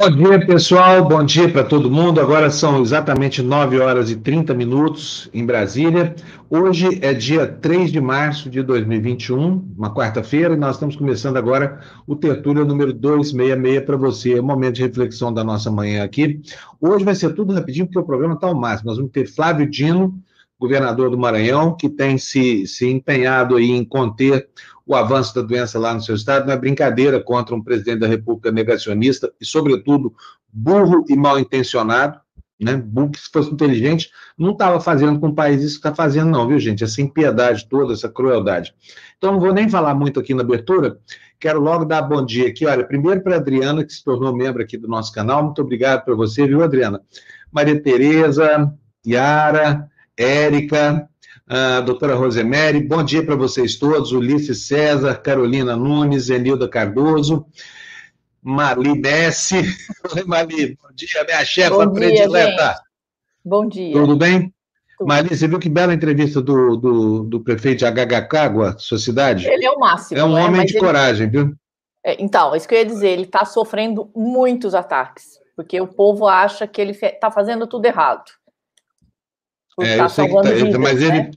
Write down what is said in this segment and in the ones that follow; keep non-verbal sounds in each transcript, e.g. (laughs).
Bom dia, pessoal. Bom dia para todo mundo. Agora são exatamente 9 horas e 30 minutos em Brasília. Hoje é dia 3 de março de 2021, uma quarta-feira, e nós estamos começando agora o Tertúlia número 266 para você. É um momento de reflexão da nossa manhã aqui. Hoje vai ser tudo rapidinho, porque o programa está ao máximo. Nós vamos ter Flávio Dino, governador do Maranhão, que tem se, se empenhado aí em conter o avanço da doença lá no seu estado, não é brincadeira contra um presidente da República negacionista e, sobretudo, burro e mal intencionado, né? Burro que, se fosse inteligente, não estava fazendo com o país isso que está fazendo, não, viu, gente? Essa impiedade toda, essa crueldade. Então, não vou nem falar muito aqui na abertura, quero logo dar bom dia aqui. Olha, primeiro para a Adriana, que se tornou membro aqui do nosso canal, muito obrigado para você, viu, Adriana? Maria Tereza, Yara, Érica, a doutora Rosemary, bom dia para vocês todos, Ulisses César, Carolina Nunes, Enilda Cardoso, Marli Messi. (laughs) Oi, Marli, bom dia, minha chefa predileta. Bom dia. Tudo bem? Tudo. Marli, você viu que bela entrevista do, do, do prefeito de HHCágua, sua cidade? Ele é o máximo. É um né? homem de ele... coragem, viu? É, então, isso que eu ia dizer, ele está sofrendo muitos ataques, porque o povo acha que ele está fazendo tudo errado é, tá salvando tá, vidas, mas né? ele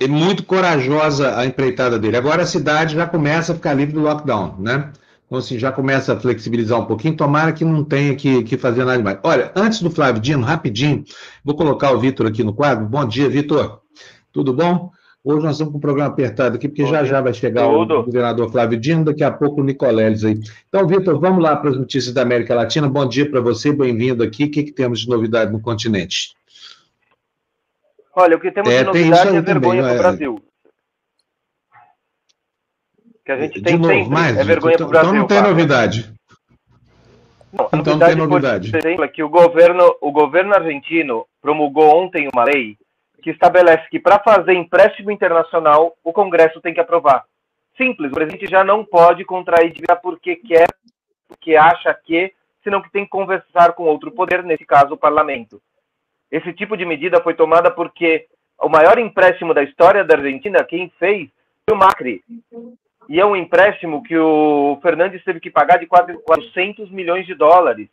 é muito corajosa a empreitada dele. Agora a cidade já começa a ficar livre do lockdown, né? Então, assim, já começa a flexibilizar um pouquinho. Tomara que não tenha que, que fazer nada mais. Olha, antes do Flávio Dino, rapidinho, vou colocar o Vitor aqui no quadro. Bom dia, Vitor. Tudo bom? Hoje nós estamos com o programa apertado aqui, porque já já vai chegar Tudo. o governador Flávio Dino, daqui a pouco o Nicoleles aí. Então, Vitor, vamos lá para as notícias da América Latina. Bom dia para você, bem-vindo aqui. O que, que temos de novidade no continente? Olha, o que temos é, de novidade é vergonha para o é. Brasil. Que a gente tem novo, sempre mais, é vergonha para o Brasil. Então não tem novidade. Não, então não tem novidade. Por exemplo, é que o governo, o governo argentino promulgou ontem uma lei que estabelece que para fazer empréstimo internacional, o Congresso tem que aprovar. Simples, o presidente já não pode contrair dívida porque quer, porque acha que, senão que tem que conversar com outro poder, nesse caso o parlamento. Esse tipo de medida foi tomada porque o maior empréstimo da história da Argentina, quem fez foi o Macri. E é um empréstimo que o Fernandes teve que pagar de quase 400 milhões de dólares.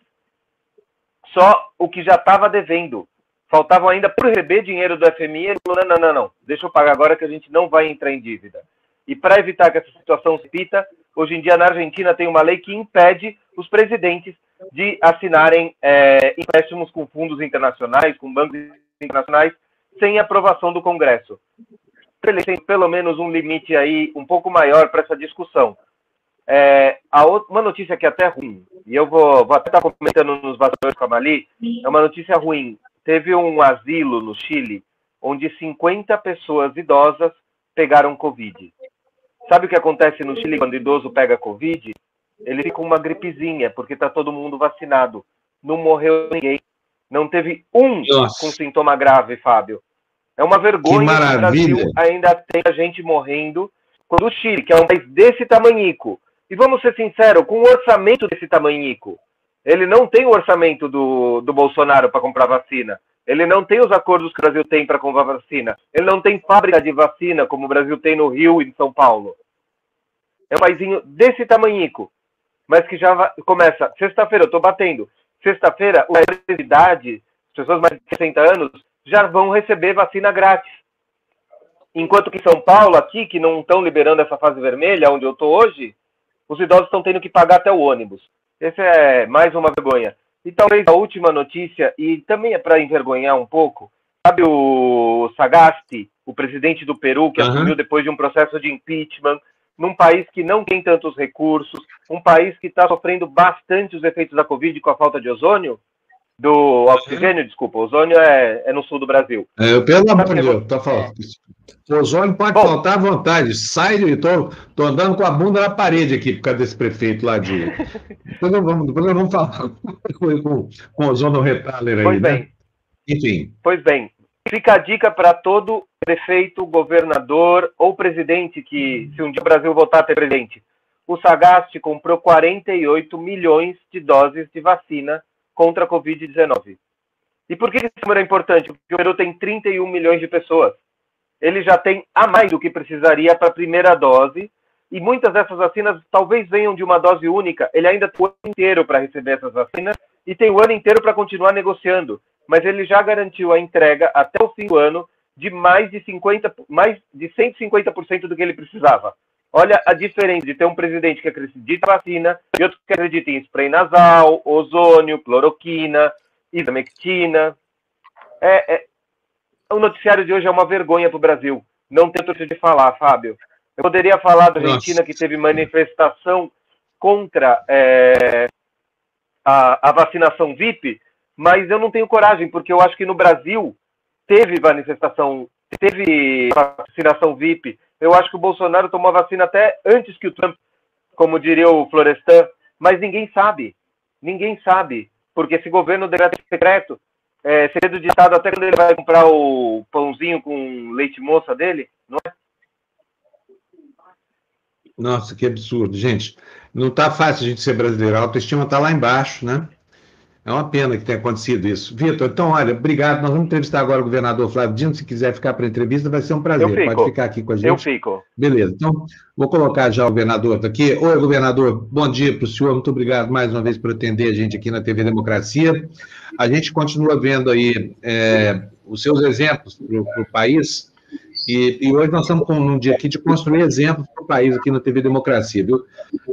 Só o que já estava devendo. Faltavam ainda por receber dinheiro do FMI. Ele falou: não, não, não, não, deixa eu pagar agora que a gente não vai entrar em dívida. E para evitar que essa situação se repita, hoje em dia na Argentina tem uma lei que impede os presidentes de assinarem é, empréstimos com fundos internacionais, com bancos internacionais, sem aprovação do Congresso. Ele tem pelo menos um limite aí um pouco maior para essa discussão. É, outra, uma notícia que é até ruim, e eu vou, vou até estar comentando nos bastidores com a Mali, é uma notícia ruim. Teve um asilo no Chile onde 50 pessoas idosas pegaram Covid. Sabe o que acontece no Chile quando o idoso pega Covid? Ele fica uma gripezinha, porque está todo mundo vacinado. Não morreu ninguém. Não teve um Nossa. com sintoma grave, Fábio. É uma vergonha que, que o Brasil ainda tem a gente morrendo. Quando o Chile, que é um país desse tamanhico, e vamos ser sinceros, com um orçamento desse tamanhico, ele não tem o orçamento do, do Bolsonaro para comprar vacina. Ele não tem os acordos que o Brasil tem para comprar vacina. Ele não tem fábrica de vacina como o Brasil tem no Rio e em São Paulo. É um paísinho desse tamanhico, mas que já começa. Sexta-feira, eu estou batendo. Sexta-feira, a idade, as pessoas mais de 60 anos, já vão receber vacina grátis. Enquanto que em São Paulo, aqui, que não estão liberando essa fase vermelha, onde eu estou hoje, os idosos estão tendo que pagar até o ônibus. Essa é mais uma vergonha. E talvez a última notícia, e também é para envergonhar um pouco, sabe o Sagasti, o presidente do Peru, que uhum. assumiu depois de um processo de impeachment, num país que não tem tantos recursos, um país que está sofrendo bastante os efeitos da Covid com a falta de ozônio, do oxigênio, uhum. desculpa, ozônio é, é, no sul do Brasil. É, pelo amor de Deus, tá falando. O ozônio pode Bom, faltar à vontade. Sai, estou tô, andando com a bunda na parede aqui por causa desse prefeito lá de. (laughs) depois, nós vamos, depois nós vamos falar (laughs) com, com, com ozônio retáler aí, pois né? Bem. Enfim. Pois bem, fica a dica para todo prefeito, governador ou presidente que, se um dia o Brasil voltar a ter presidente, o Sagasti comprou 48 milhões de doses de vacina contra a Covid-19. E por que esse número é importante? Porque o Peru tem 31 milhões de pessoas. Ele já tem a mais do que precisaria para a primeira dose, e muitas dessas vacinas talvez venham de uma dose única. Ele ainda tem o ano inteiro para receber essas vacinas e tem o ano inteiro para continuar negociando. Mas ele já garantiu a entrega até o fim do ano de mais de 50, mais de 150% do que ele precisava. Olha a diferença de ter um presidente que acredita em vacina e outro que acredita em spray nasal, ozônio, cloroquina, ivermectina. É, é, o noticiário de hoje é uma vergonha para o Brasil. Não tem outro de falar, Fábio. Eu poderia falar da Argentina Nossa. que teve manifestação contra é, a, a, vacinação VIP, mas eu não tenho coragem, porque eu acho que no Brasil teve manifestação, teve vacinação VIP. Eu acho que o Bolsonaro tomou a vacina até antes que o Trump, como diria o Florestan, mas ninguém sabe. Ninguém sabe, porque esse governo decreto secreto, é, segredo de Estado até quando ele vai comprar o pãozinho com leite moça dele, não é? Nossa, que absurdo. Gente, não está fácil a gente ser brasileiro. A autoestima está lá embaixo, né? É uma pena que tenha acontecido isso. Vitor, então, olha, obrigado. Nós vamos entrevistar agora o governador Flávio Dino. Se quiser ficar para a entrevista, vai ser um prazer. Pode ficar aqui com a gente. Eu fico. Beleza. Então, vou colocar já o governador aqui. Oi, governador. Bom dia para o senhor. Muito obrigado mais uma vez por atender a gente aqui na TV Democracia. A gente continua vendo aí é, os seus exemplos para o país. E, e, hoje nós estamos com um dia aqui de construir exemplos para o país aqui na TV Democracia, viu?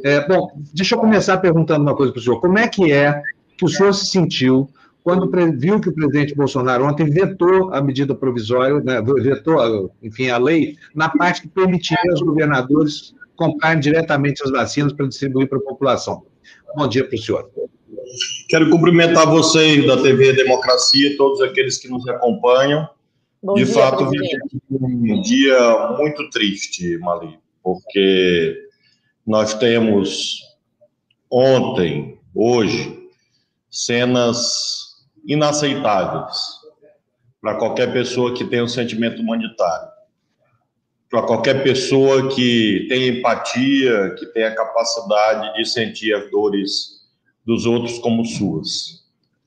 É, bom, deixa eu começar perguntando uma coisa para o senhor. Como é que é que o senhor se sentiu quando viu que o presidente Bolsonaro ontem vetou a medida provisória, né, vetou, enfim, a lei, na parte que permitiria aos governadores comprarem diretamente as vacinas para distribuir para a população. Bom dia para o senhor. Quero cumprimentar vocês da TV Democracia, todos aqueles que nos acompanham. Bom De dia, fato, um dia muito triste, Mali, porque nós temos ontem, hoje, cenas inaceitáveis para qualquer pessoa que tenha um sentimento humanitário, para qualquer pessoa que tenha empatia, que tenha capacidade de sentir as dores dos outros como suas.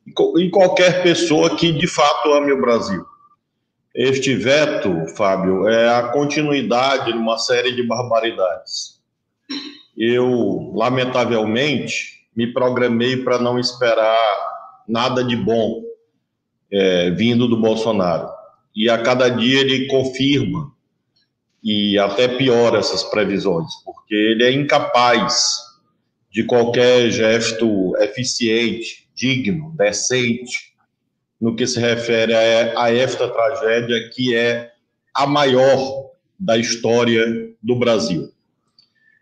E qualquer pessoa que de fato ame o Brasil. Este veto, Fábio, é a continuidade de uma série de barbaridades. Eu, lamentavelmente, me programei para não esperar nada de bom é, vindo do Bolsonaro. E a cada dia ele confirma e até piora essas previsões, porque ele é incapaz de qualquer gesto eficiente, digno, decente, no que se refere a, a esta tragédia que é a maior da história do Brasil.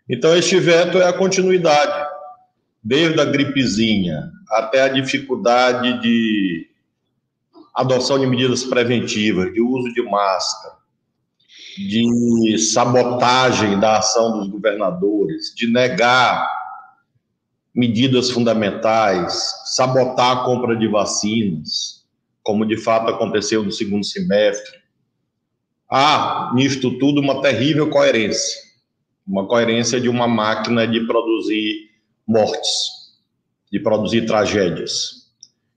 Então, este veto é a continuidade desde a gripezinha até a dificuldade de adoção de medidas preventivas, de uso de máscara, de sabotagem da ação dos governadores, de negar medidas fundamentais, sabotar a compra de vacinas, como de fato aconteceu no segundo semestre. Há, nisto tudo, uma terrível coerência, uma coerência de uma máquina de produzir mortes, de produzir tragédias.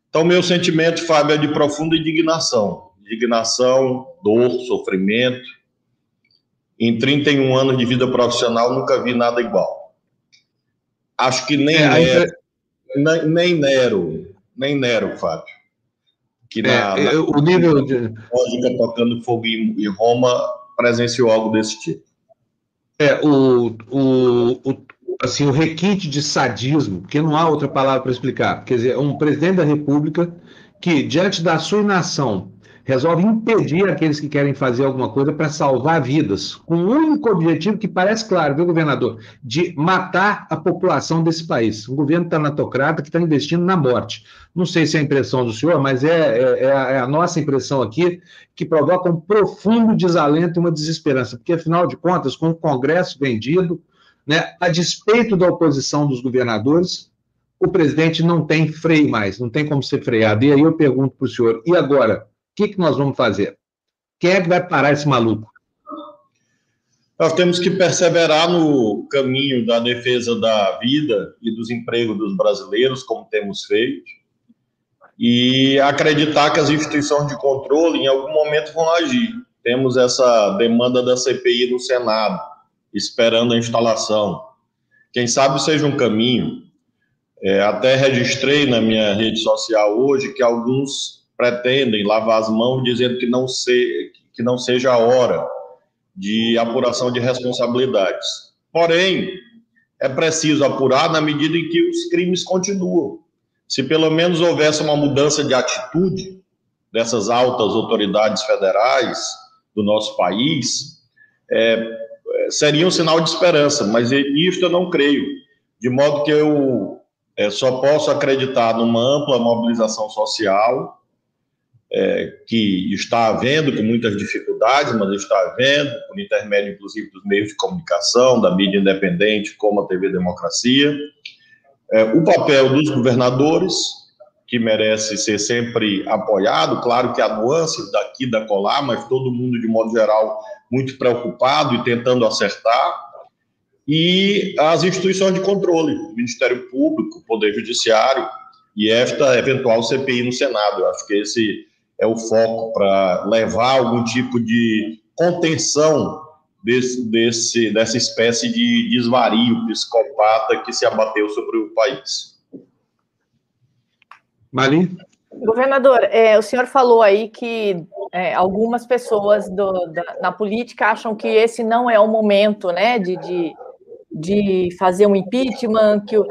Então, meu sentimento, Fábio, é de profunda indignação. Indignação, dor, sofrimento. Em 31 anos de vida profissional, nunca vi nada igual. Acho que nem é, Nero, nem, nem Nero, nem Nero, Fábio. Que na, é, na o nível de lógica tocando fogo em, em Roma presenciou algo desse tipo. É, o, o, o, assim, o requinte de sadismo, porque não há outra palavra para explicar. Quer dizer, um presidente da República que, diante da sua inação, resolve impedir aqueles que querem fazer alguma coisa para salvar vidas, com o único objetivo que parece claro, viu, governador? De matar a população desse país. Um governo tanatocrata que está investindo na morte. Não sei se é a impressão do senhor, mas é, é, é, é a nossa impressão aqui que provoca um profundo desalento e uma desesperança, porque, afinal de contas, com o Congresso vendido, né, a despeito da oposição dos governadores, o presidente não tem freio mais, não tem como ser freado. E aí eu pergunto para o senhor, e agora? O que, que nós vamos fazer? Quem é que vai parar esse maluco? Nós temos que perseverar no caminho da defesa da vida e dos empregos dos brasileiros, como temos feito, e acreditar que as instituições de controle, em algum momento, vão agir. Temos essa demanda da CPI no Senado esperando a instalação. Quem sabe seja um caminho. É, até registrei na minha rede social hoje que alguns pretendem lavar as mãos dizendo que não, se, que não seja a hora de apuração de responsabilidades. Porém, é preciso apurar na medida em que os crimes continuam. Se pelo menos houvesse uma mudança de atitude dessas altas autoridades federais do nosso país, é, seria um sinal de esperança, mas nisto eu não creio. De modo que eu é, só posso acreditar numa ampla mobilização social é, que está havendo com muitas dificuldades, mas está havendo, por intermédio, inclusive, dos meios de comunicação, da mídia independente, como a TV Democracia. É, o papel dos governadores, que merece ser sempre apoiado, claro que há nuances daqui da colar, mas todo mundo, de modo geral, muito preocupado e tentando acertar. E as instituições de controle, Ministério Público, Poder Judiciário e esta eventual CPI no Senado. Eu acho que esse é o foco para levar algum tipo de contenção desse, desse, dessa espécie de desvario psicopata que se abateu sobre o país. Mali? Governador, é, o senhor falou aí que é, algumas pessoas do, da, na política acham que esse não é o momento né, de, de, de fazer um impeachment. Que o,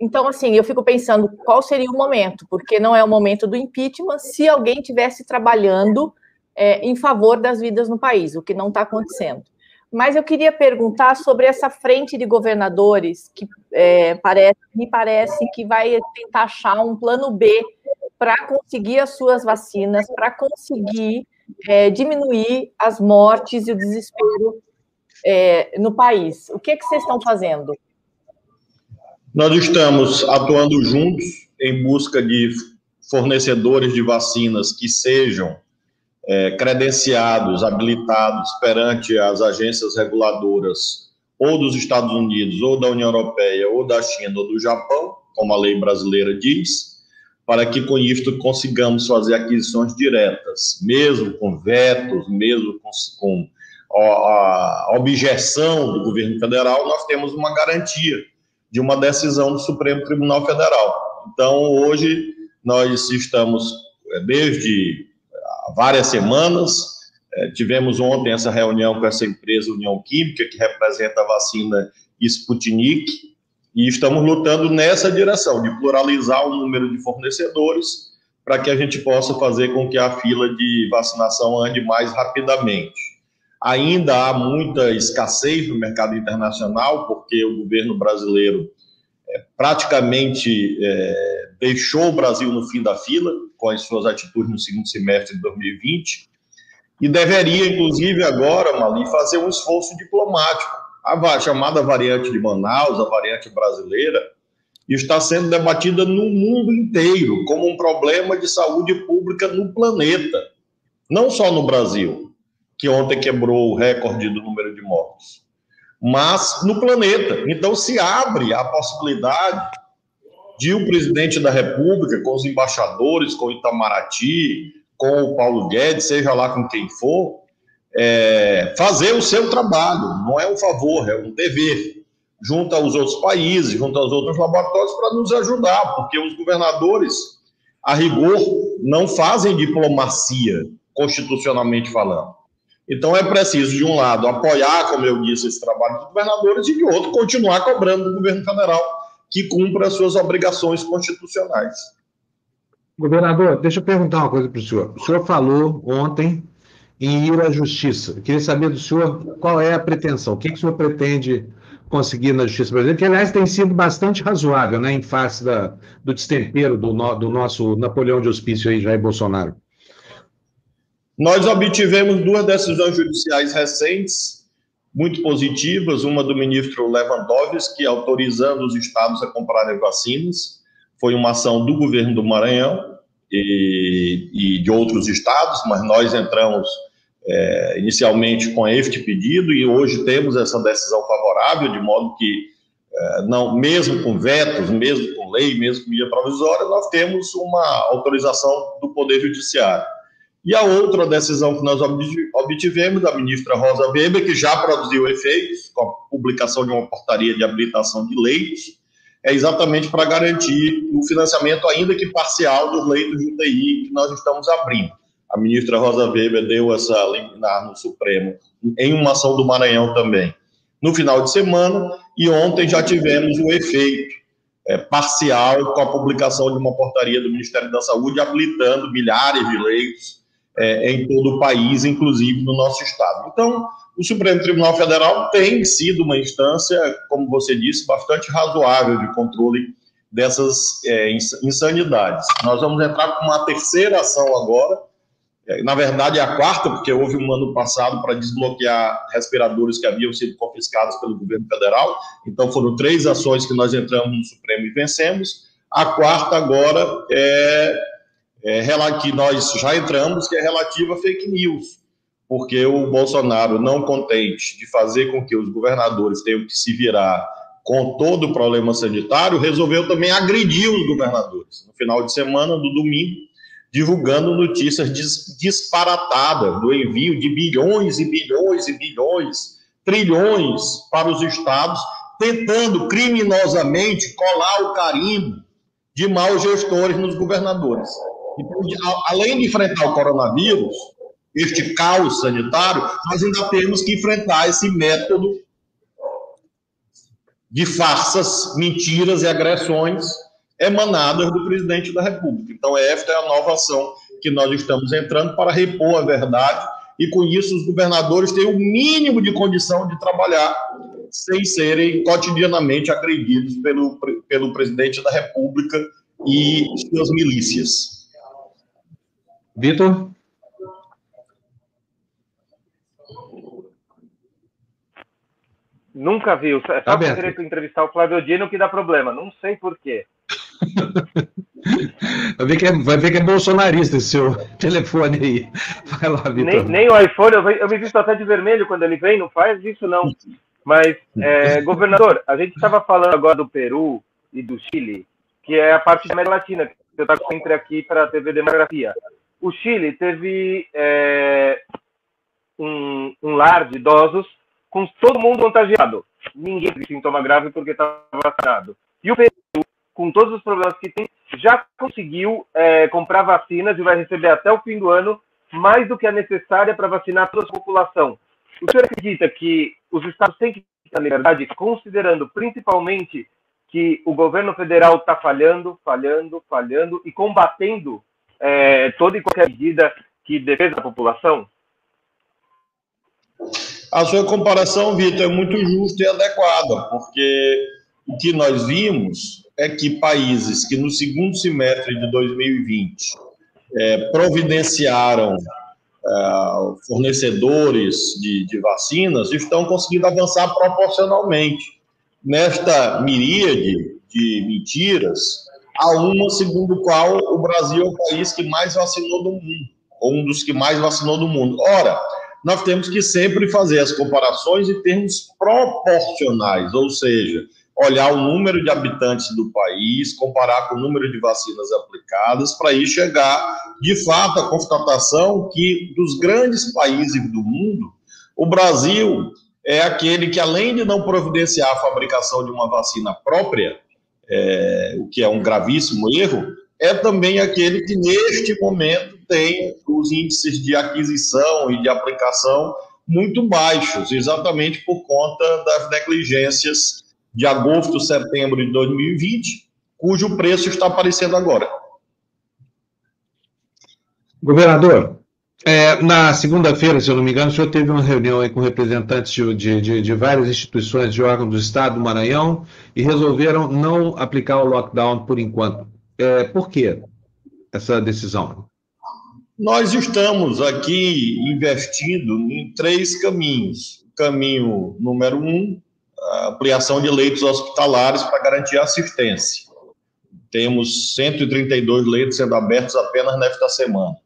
então, assim, eu fico pensando qual seria o momento, porque não é o momento do impeachment se alguém tivesse trabalhando é, em favor das vidas no país, o que não está acontecendo. Mas eu queria perguntar sobre essa frente de governadores que é, parece, me parece que vai tentar achar um plano B para conseguir as suas vacinas, para conseguir é, diminuir as mortes e o desespero é, no país. O que, que vocês estão fazendo? Nós estamos atuando juntos em busca de fornecedores de vacinas que sejam é, credenciados, habilitados perante as agências reguladoras ou dos Estados Unidos, ou da União Europeia, ou da China, ou do Japão, como a lei brasileira diz, para que com isto consigamos fazer aquisições diretas, mesmo com vetos, mesmo com, com a, objeção do governo federal, nós temos uma garantia de uma decisão do Supremo Tribunal Federal. Então, hoje, nós estamos, é, várias semanas, é, tivemos ontem essa reunião com essa empresa União Química, que representa a vacina Sputnik, e estamos lutando nessa direção, de pluralizar o número de fornecedores, para que a gente possa fazer com que a fila de vacinação ande mais rapidamente. Ainda há muita escassez no mercado internacional, porque o governo brasileiro praticamente é, deixou o Brasil no fim da fila, com as suas atitudes no segundo semestre de 2020, e deveria, inclusive, agora, Mali, fazer um esforço diplomático. A chamada variante de Manaus, a variante brasileira, está sendo debatida no mundo inteiro como um problema de saúde pública no planeta, não só no Brasil que ontem quebrou o recorde do número de mortos, mas no planeta. Então, se abre a possibilidade de o presidente da República, com os embaixadores, com o Itamaraty, com o Paulo Guedes, seja lá com quem for, é, fazer o seu trabalho. Não é um favor, é um dever. Junto aos outros países, junto aos outros laboratórios, para nos ajudar, porque os governadores, a rigor, não fazem diplomacia, constitucionalmente falando. Então é preciso, de um lado, apoiar, como eu disse, esse trabalho dos governadores, e de outro, continuar cobrando do governo federal que cumpra as suas obrigações constitucionais. Governador, deixa eu perguntar uma coisa para o senhor. O senhor falou ontem em ir à justiça. Eu queria saber do senhor qual é a pretensão, o que, que o senhor pretende conseguir na justiça brasileira, que aliás tem sido bastante razoável, né, em face da, do destempero do, no, do nosso Napoleão de Hospício aí, Jair Bolsonaro. Nós obtivemos duas decisões judiciais recentes, muito positivas, uma do ministro Lewandowski, autorizando os estados a comprarem vacinas, foi uma ação do governo do Maranhão e, e de outros estados, mas nós entramos é, inicialmente com este pedido e hoje temos essa decisão favorável, de modo que, é, não, mesmo com vetos, mesmo com lei, mesmo com medida provisória, nós temos uma autorização do Poder Judiciário. E a outra decisão que nós obtivemos, da ministra Rosa Weber, que já produziu efeitos com a publicação de uma portaria de habilitação de leitos, é exatamente para garantir o financiamento, ainda que parcial, dos leitos de UTI que nós estamos abrindo. A ministra Rosa Weber deu essa liminar no Supremo, em uma ação do Maranhão também, no final de semana, e ontem já tivemos o efeito é, parcial com a publicação de uma portaria do Ministério da Saúde habilitando milhares de leitos é, em todo o país, inclusive no nosso estado. Então, o Supremo Tribunal Federal tem sido uma instância, como você disse, bastante razoável de controle dessas é, insanidades. Nós vamos entrar com uma terceira ação agora, é, na verdade é a quarta, porque houve um ano passado para desbloquear respiradores que haviam sido confiscados pelo governo federal, então foram três ações que nós entramos no Supremo e vencemos. A quarta agora é é, que nós já entramos, que é relativa a fake news, porque o Bolsonaro, não contente de fazer com que os governadores tenham que se virar com todo o problema sanitário, resolveu também agredir os governadores. No final de semana, do domingo, divulgando notícias disparatadas do envio de bilhões e bilhões e bilhões, trilhões para os estados, tentando criminosamente colar o carimbo de maus gestores nos governadores. Então, além de enfrentar o coronavírus, este caos sanitário, nós ainda temos que enfrentar esse método de farsas, mentiras e agressões emanadas do presidente da República. Então, esta é a nova ação que nós estamos entrando para repor a verdade e, com isso, os governadores têm o mínimo de condição de trabalhar sem serem cotidianamente agredidos pelo, pelo presidente da República e suas milícias. Vitor? Nunca vi. É só tá querer entrevistar o Flávio Dino que dá problema. Não sei por quê. (laughs) vai, ver que é, vai ver que é bolsonarista esse seu telefone aí. Vai lá, Vitor. Nem, nem, o iPhone, eu, eu me visto até de vermelho quando ele vem, não faz isso não. Mas, é, governador, a gente estava falando agora do Peru e do Chile, que é a parte da América Latina, que eu estava sempre aqui para a TV Demografia o Chile teve é, um, um, lar de idosos com todo mundo contagiado. Ninguém teve sintoma grave porque estava vacinado. E o Peru, com todos os problemas que tem, já conseguiu é, comprar vacinas e vai receber até o fim do ano mais do que a necessária para vacinar toda a população. O senhor acredita que os estados têm que na liberdade, considerando principalmente que o governo federal está falhando, falhando, falhando e combatendo é, toda e qualquer medida que defenda a população? A sua comparação, Vitor, é muito justa e adequada, porque o que nós vimos é que países que no segundo semestre de 2020 é, providenciaram é, fornecedores de, de vacinas estão conseguindo avançar proporcionalmente. Nesta miríade de mentiras, a uma segundo qual o Brasil é o país que mais vacinou do mundo, ou um dos que mais vacinou do mundo. Ora, nós temos que sempre fazer as comparações em termos proporcionais, ou seja, olhar o número de habitantes do país, comparar com o número de vacinas aplicadas, para aí chegar, de fato, à constatação que dos grandes países do mundo, o Brasil é aquele que, além de não providenciar a fabricação de uma vacina própria, é, o que é um gravíssimo erro, é também aquele que, neste momento, tem os índices de aquisição e de aplicação muito baixos, exatamente por conta das negligências de agosto, setembro de 2020, cujo preço está aparecendo agora. Governador, é, na segunda-feira, se eu não me engano, o senhor teve uma reunião com representantes de, de, de, várias instituições de órgãos do Estado do Maranhão e resolveram não aplicar o lockdown por enquanto. É, por que essa decisão? Nós estamos aqui investindo em três caminhos. Caminho número um, ampliação de leitos hospitalares para garantir assistência. Temos 132 leitos sendo abertos apenas nesta semana.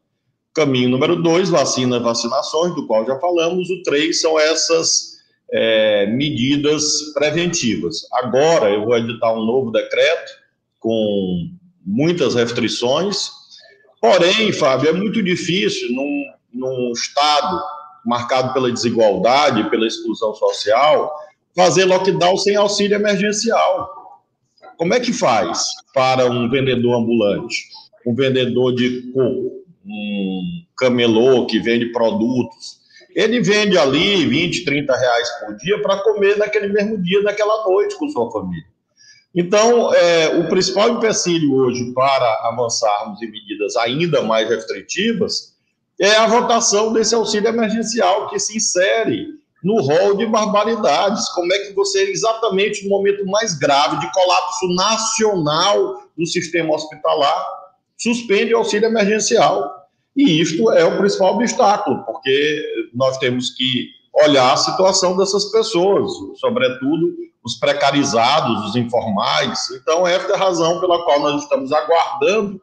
Caminho número dois, vacina, vacinações, do qual já falamos. O três são essas é, medidas preventivas. Agora eu vou editar um novo decreto com muitas restrições Porém, Fábio, é muito difícil num, num Estado marcado pela desigualdade, pela exclusão social, fazer lockdown sem auxílio emergencial. Como é que faz para um vendedor ambulante, um vendedor de coco, um camelô que vende produtos? Ele vende ali 20, 30 reais por dia para comer naquele mesmo dia, naquela noite com sua família. Então, é, o principal empecilho hoje para avançarmos em medidas ainda mais restritivas é a votação desse auxílio emergencial que se insere no rol de barbaridades. Como é que você, exatamente no momento mais grave de colapso nacional do sistema hospitalar, suspende o auxílio emergencial? E isto é o principal obstáculo, porque nós temos que olhar a situação dessas pessoas, sobretudo os precarizados, os informais. Então, esta é a razão pela qual nós estamos aguardando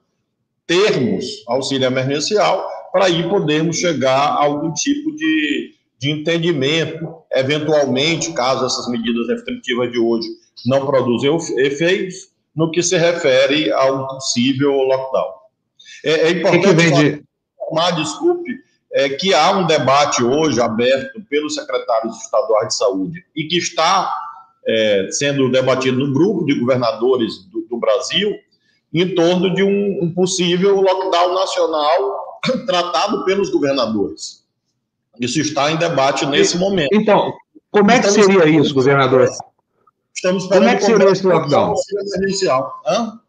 termos auxílio emergencial para aí podermos chegar a algum tipo de, de entendimento, eventualmente, caso essas medidas restritivas de hoje não produzam efeitos, no que se refere a um possível lockdown. É, é importante que informar, desculpe, é, que há um debate hoje aberto pelos secretários estaduais de saúde e que está é, sendo debatido no grupo de governadores do, do Brasil em torno de um, um possível lockdown nacional (clears throat) tratado pelos governadores. Isso está em debate nesse momento. Então, como é que Estamos seria isso, governador? Estamos como é que seria esse lockdown? Hã?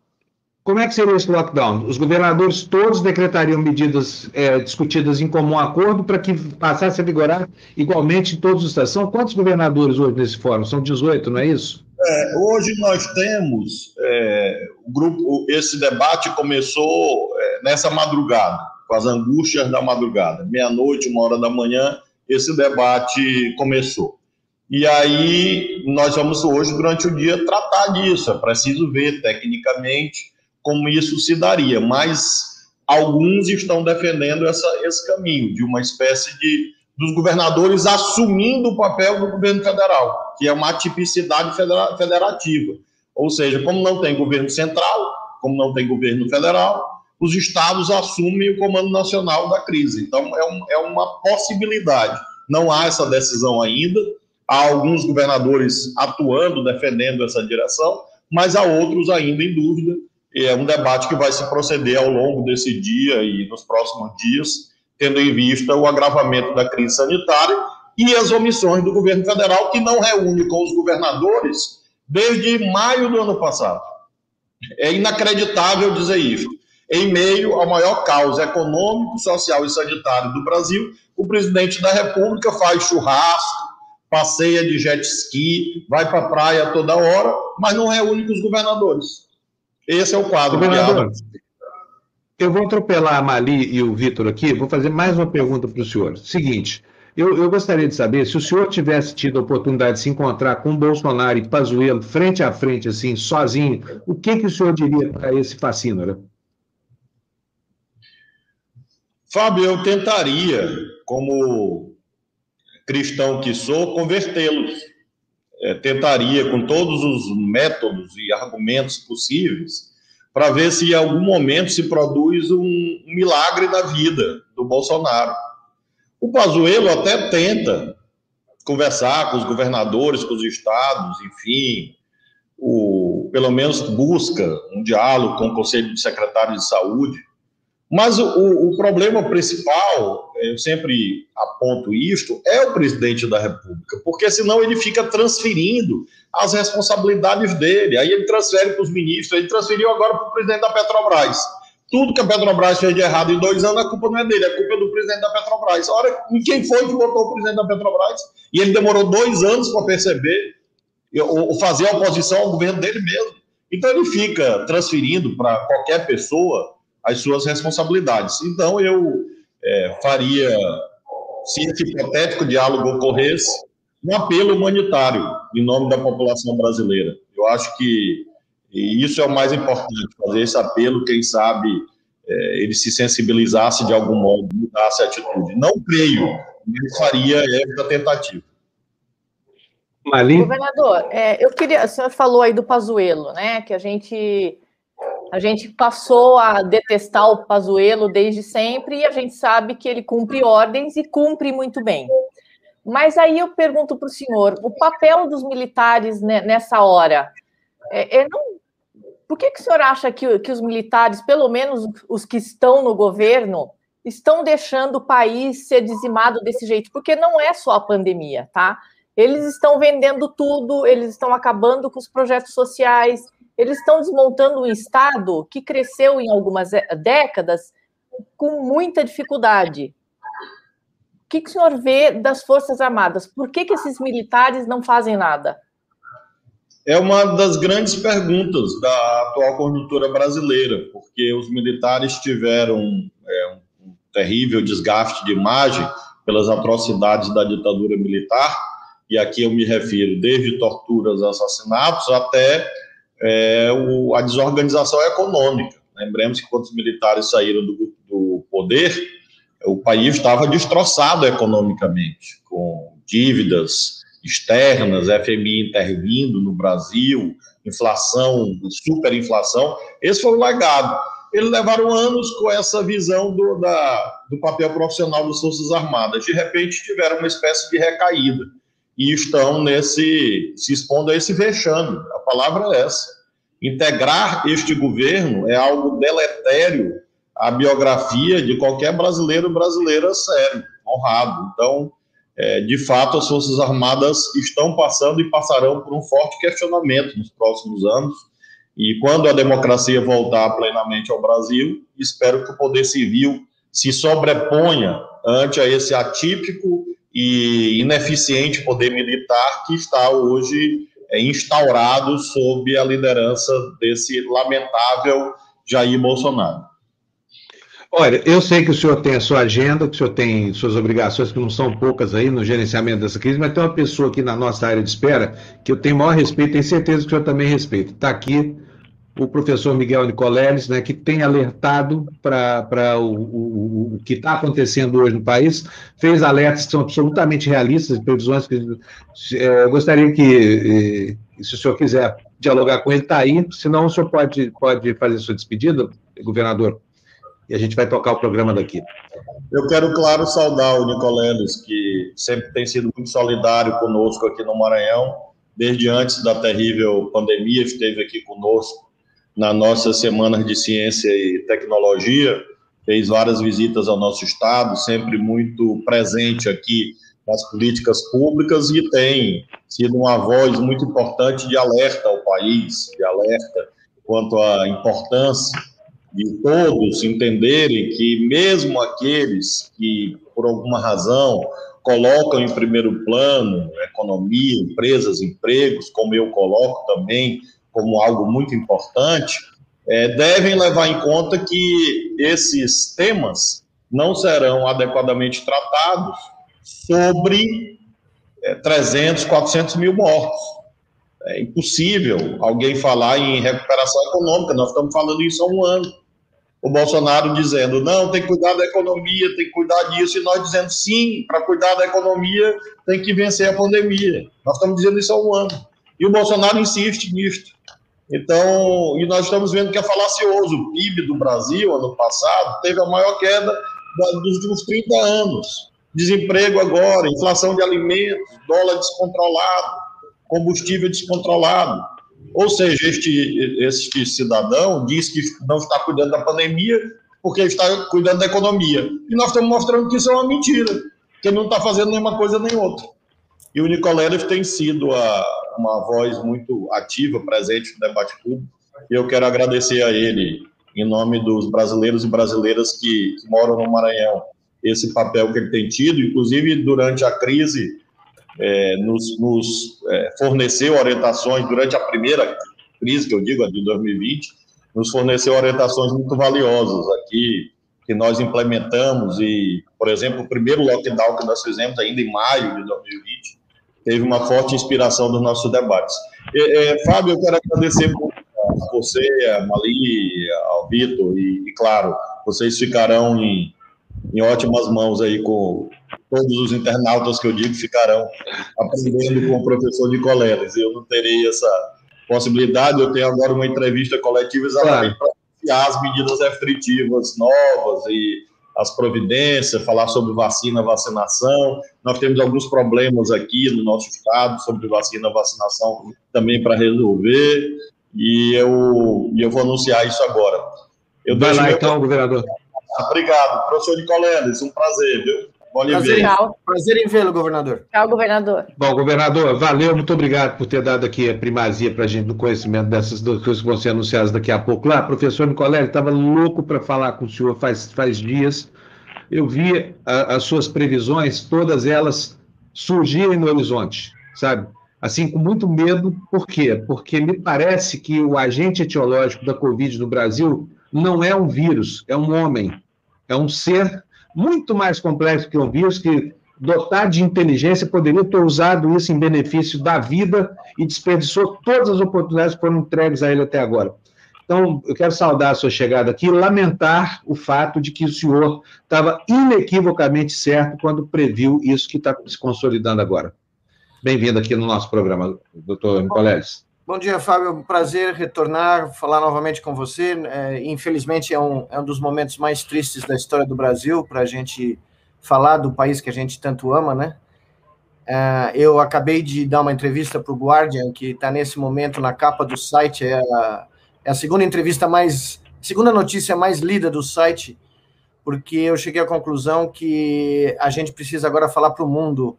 Como é que seria esse lockdown? Os governadores todos decretariam medidas é, discutidas em comum acordo para que passasse a vigorar igualmente em todos os estados. São quantos governadores hoje nesse fórum? São 18, não é isso? É, hoje nós temos é, o grupo. Esse debate começou é, nessa madrugada com as angústias da madrugada. Meia-noite, uma hora da manhã, esse debate começou. E aí nós vamos hoje, durante o dia, tratar disso. É preciso ver tecnicamente como isso se daria, mas alguns estão defendendo essa, esse caminho de uma espécie de dos governadores assumindo o papel do governo federal, que é uma tipicidade federativa. Ou seja, como não tem governo central, como não tem governo federal, os estados assumem o comando nacional da crise. Então, é, um, é uma possibilidade. Não há essa decisão ainda. Há alguns governadores atuando, defendendo essa direção, mas há outros ainda em dúvida. É um debate que vai se proceder ao longo desse dia e nos próximos dias, tendo em vista o agravamento da crise sanitária e as omissões do governo federal, que não reúne com os governadores desde maio do ano passado. É inacreditável dizer isso em meio ao maior caos econômico, social e sanitário do Brasil, o presidente da República faz churrasco, passeia de jet ski, vai para a praia toda hora, mas não reúne com os governadores. Esse é o quadro. Governador, eu vou atropelar a Mali e o Vitor aqui, vou fazer mais uma pergunta para o senhor. Seguinte, eu, eu, gostaria de saber se o senhor tivesse tido a oportunidade de se encontrar com Bolsonaro e Pazuello frente a frente, assim, sozinho, o que, que o senhor diria para esse fascínora? Fábio, eu tentaria, como cristão que sou, convertê-los. É, tentaria, com todos os métodos e argumentos possíveis, para ver se em algum momento se produz um, milagre da vida do Bolsonaro. O Pazuello até tenta conversar com os governadores, com os estados, enfim, o, pelo menos busca um diálogo com o Conselho de Secretários de Saúde, mas o, o, problema principal, eu sempre aponto isto, é o presidente da República, porque senão ele fica transferindo as responsabilidades dele. Aí ele transfere para os ministros, ele transferiu agora para o presidente da Petrobras. Tudo que a Petrobras fez de errado em dois anos, a culpa não é dele, a culpa é do presidente da Petrobras. Ora, quem foi que votou o presidente da Petrobras? E ele demorou dois anos para perceber, ou fazer a oposição ao governo dele mesmo. Então ele fica transferindo para qualquer pessoa as suas responsabilidades. Então, eu é, faria, se esse hipotético diálogo ocorresse, um apelo humanitário em nome da população brasileira. Eu acho que isso é o mais importante, fazer esse apelo, quem sabe é, ele se sensibilizasse de algum modo, mudasse a atitude. Não creio, mas faria essa tentativa. Mali? Governador, é, eu queria, o senhor falou aí do Pazuello, né, que a gente A gente passou a detestar o Pazuello desde sempre e a gente sabe que ele cumpre ordens e cumpre muito bem. Mas aí eu pergunto para o senhor, o papel dos militares nessa hora, é, é não, por que, que o senhor acha que, que os militares, pelo menos os que estão no governo, estão deixando o país ser dizimado desse jeito? Porque não é só a pandemia, tá? Eles estão vendendo tudo, eles estão acabando com os projetos sociais, eles estão desmontando um Estado que cresceu em algumas décadas com muita dificuldade. O que, que o senhor vê das Forças Armadas? Por que, que esses militares não fazem nada? É uma das grandes perguntas da atual conjuntura brasileira, porque os militares tiveram é, um terrível desgaste de imagem pelas atrocidades da ditadura militar, e aqui eu me refiro desde torturas, assassinatos, até é, o, a desorganização econômica. Lembremos que quando os militares saíram do, do poder, o país estava destroçado economicamente, com dívidas externas, FMI intervindo no Brasil, inflação, superinflação. Esse foi o legado. Eles levaram anos com essa visão do, da, do papel profissional das Forças Armadas. De repente, tiveram uma espécie de recaída e estão nesse se expondo a esse vexame. A palavra é essa. Integrar este governo é algo deletério à biografia de qualquer brasileiro brasileira sério, honrado. Então, é, de fato, as Forças Armadas estão passando e passarão por um forte questionamento nos próximos anos. E quando a democracia voltar plenamente ao Brasil, espero que o Poder Civil se sobreponha ante a esse atípico e ineficiente poder militar que está hoje é, instaurado sob a liderança desse lamentável Jair Bolsonaro. Olha, eu sei que o senhor tem a sua agenda, que o senhor tem suas obrigações, que não são poucas aí no gerenciamento dessa crise, mas tem uma pessoa aqui na nossa área de espera que eu tenho maior respeito, tenho certeza que o senhor também respeita. Está aqui o professor Miguel Nicoleles, né, que tem alertado para o, o, o, que está acontecendo hoje no país, fez alertas que são absolutamente realistas, previsões que é, gostaria que, se o senhor quiser dialogar com ele, está aí, senão o senhor pode, pode fazer sua despedida, governador, e a gente vai tocar o programa daqui. Eu quero, claro, saudar o Nicoleles, que sempre tem sido muito solidário conosco aqui no Maranhão, desde antes da terrível pandemia, esteve aqui conosco na nossa Semana de Ciência e Tecnologia, fez várias visitas ao nosso estado, sempre muito presente aqui nas políticas públicas e tem sido uma voz muito importante de alerta ao país, de alerta quanto à importância de todos entenderem que mesmo aqueles que por alguma razão colocam em primeiro plano economia, empresas, empregos, como eu coloco também como algo muito importante, é, devem levar em conta que esses temas não serão adequadamente tratados sobre é, 300, 400 mil mortos. É impossível alguém falar em recuperação econômica, nós estamos falando isso há um ano. O Bolsonaro dizendo, não, tem que cuidar da economia, tem que cuidar disso, e nós dizendo, sim, para cuidar da economia tem que vencer a pandemia. Nós estamos dizendo isso há um ano. E o Bolsonaro insiste nisto. Então, e nós estamos vendo que é falacioso. O PIB do Brasil, ano passado, teve a maior queda dos últimos 30 anos. Desemprego agora, inflação de alimentos, dólar descontrolado, combustível descontrolado. Ou seja, este, este cidadão diz que não está cuidando da pandemia porque está cuidando da economia. E nós estamos mostrando que isso é uma mentira, que ele não está fazendo nenhuma coisa nem outra. E o Nicoleles tem sido a, uma voz muito ativa, presente no debate público, e eu quero agradecer a ele, em nome dos brasileiros e brasileiras que, moram no Maranhão, esse papel que ele tem tido, inclusive durante a crise, é, nos, nos é, forneceu orientações, durante a primeira crise, que eu digo, a de 2020, nos forneceu orientações muito valiosas aqui, que nós implementamos, e, por exemplo, o primeiro lockdown que nós fizemos ainda em maio de 2020, teve uma forte inspiração dos nossos debates. É, é, Fábio, eu quero agradecer muito a você, a Mali, ao Vitor, e, e, claro, vocês ficarão em, em ótimas mãos aí com todos os internautas que eu digo ficarão aprendendo com o professor Nicoleles. Eu não terei essa possibilidade, eu tenho agora uma entrevista coletiva exatamente claro. anunciar as medidas restritivas novas e as providências, falar sobre vacina, vacinação. Nós temos alguns problemas aqui no nosso estado sobre vacina, vacinação também para resolver, e eu, eu vou anunciar isso agora. Eu Vai lá então, governador. Obrigado. Professor Nicoleles, um prazer, viu? Prazer, prazer em vê-lo, governador. Tchau, governador. Bom, governador, valeu, muito obrigado por ter dado aqui a primazia para a gente no conhecimento dessas duas coisas que vão ser anunciadas daqui a pouco. Lá, professor Nicolelli, estava louco para falar com o senhor faz, faz dias. Eu vi a, as suas previsões, todas elas surgirem no horizonte, sabe? Assim, com muito medo, por quê? Porque me parece que o agente etiológico da Covid no Brasil não é um vírus, é um homem, é um ser muito mais complexo que um vírus, que dotar de inteligência poderia ter usado isso em benefício da vida e desperdiçou todas as oportunidades que foram entregues a ele até agora. Então, eu quero saudar a sua chegada aqui lamentar o fato de que o senhor estava inequivocamente certo quando previu isso que está se consolidando agora. Bem-vindo aqui no nosso programa, doutor Nicoleles. Bom dia, Fábio. É prazer retornar, falar novamente com você. É, infelizmente, é um, é um dos momentos mais tristes da história do Brasil para a gente falar do país que a gente tanto ama, né? É, eu acabei de dar uma entrevista para o Guardian, que está nesse momento na capa do site. É a, é a segunda entrevista mais, segunda notícia mais lida do site, porque eu cheguei à conclusão que a gente precisa agora falar para o mundo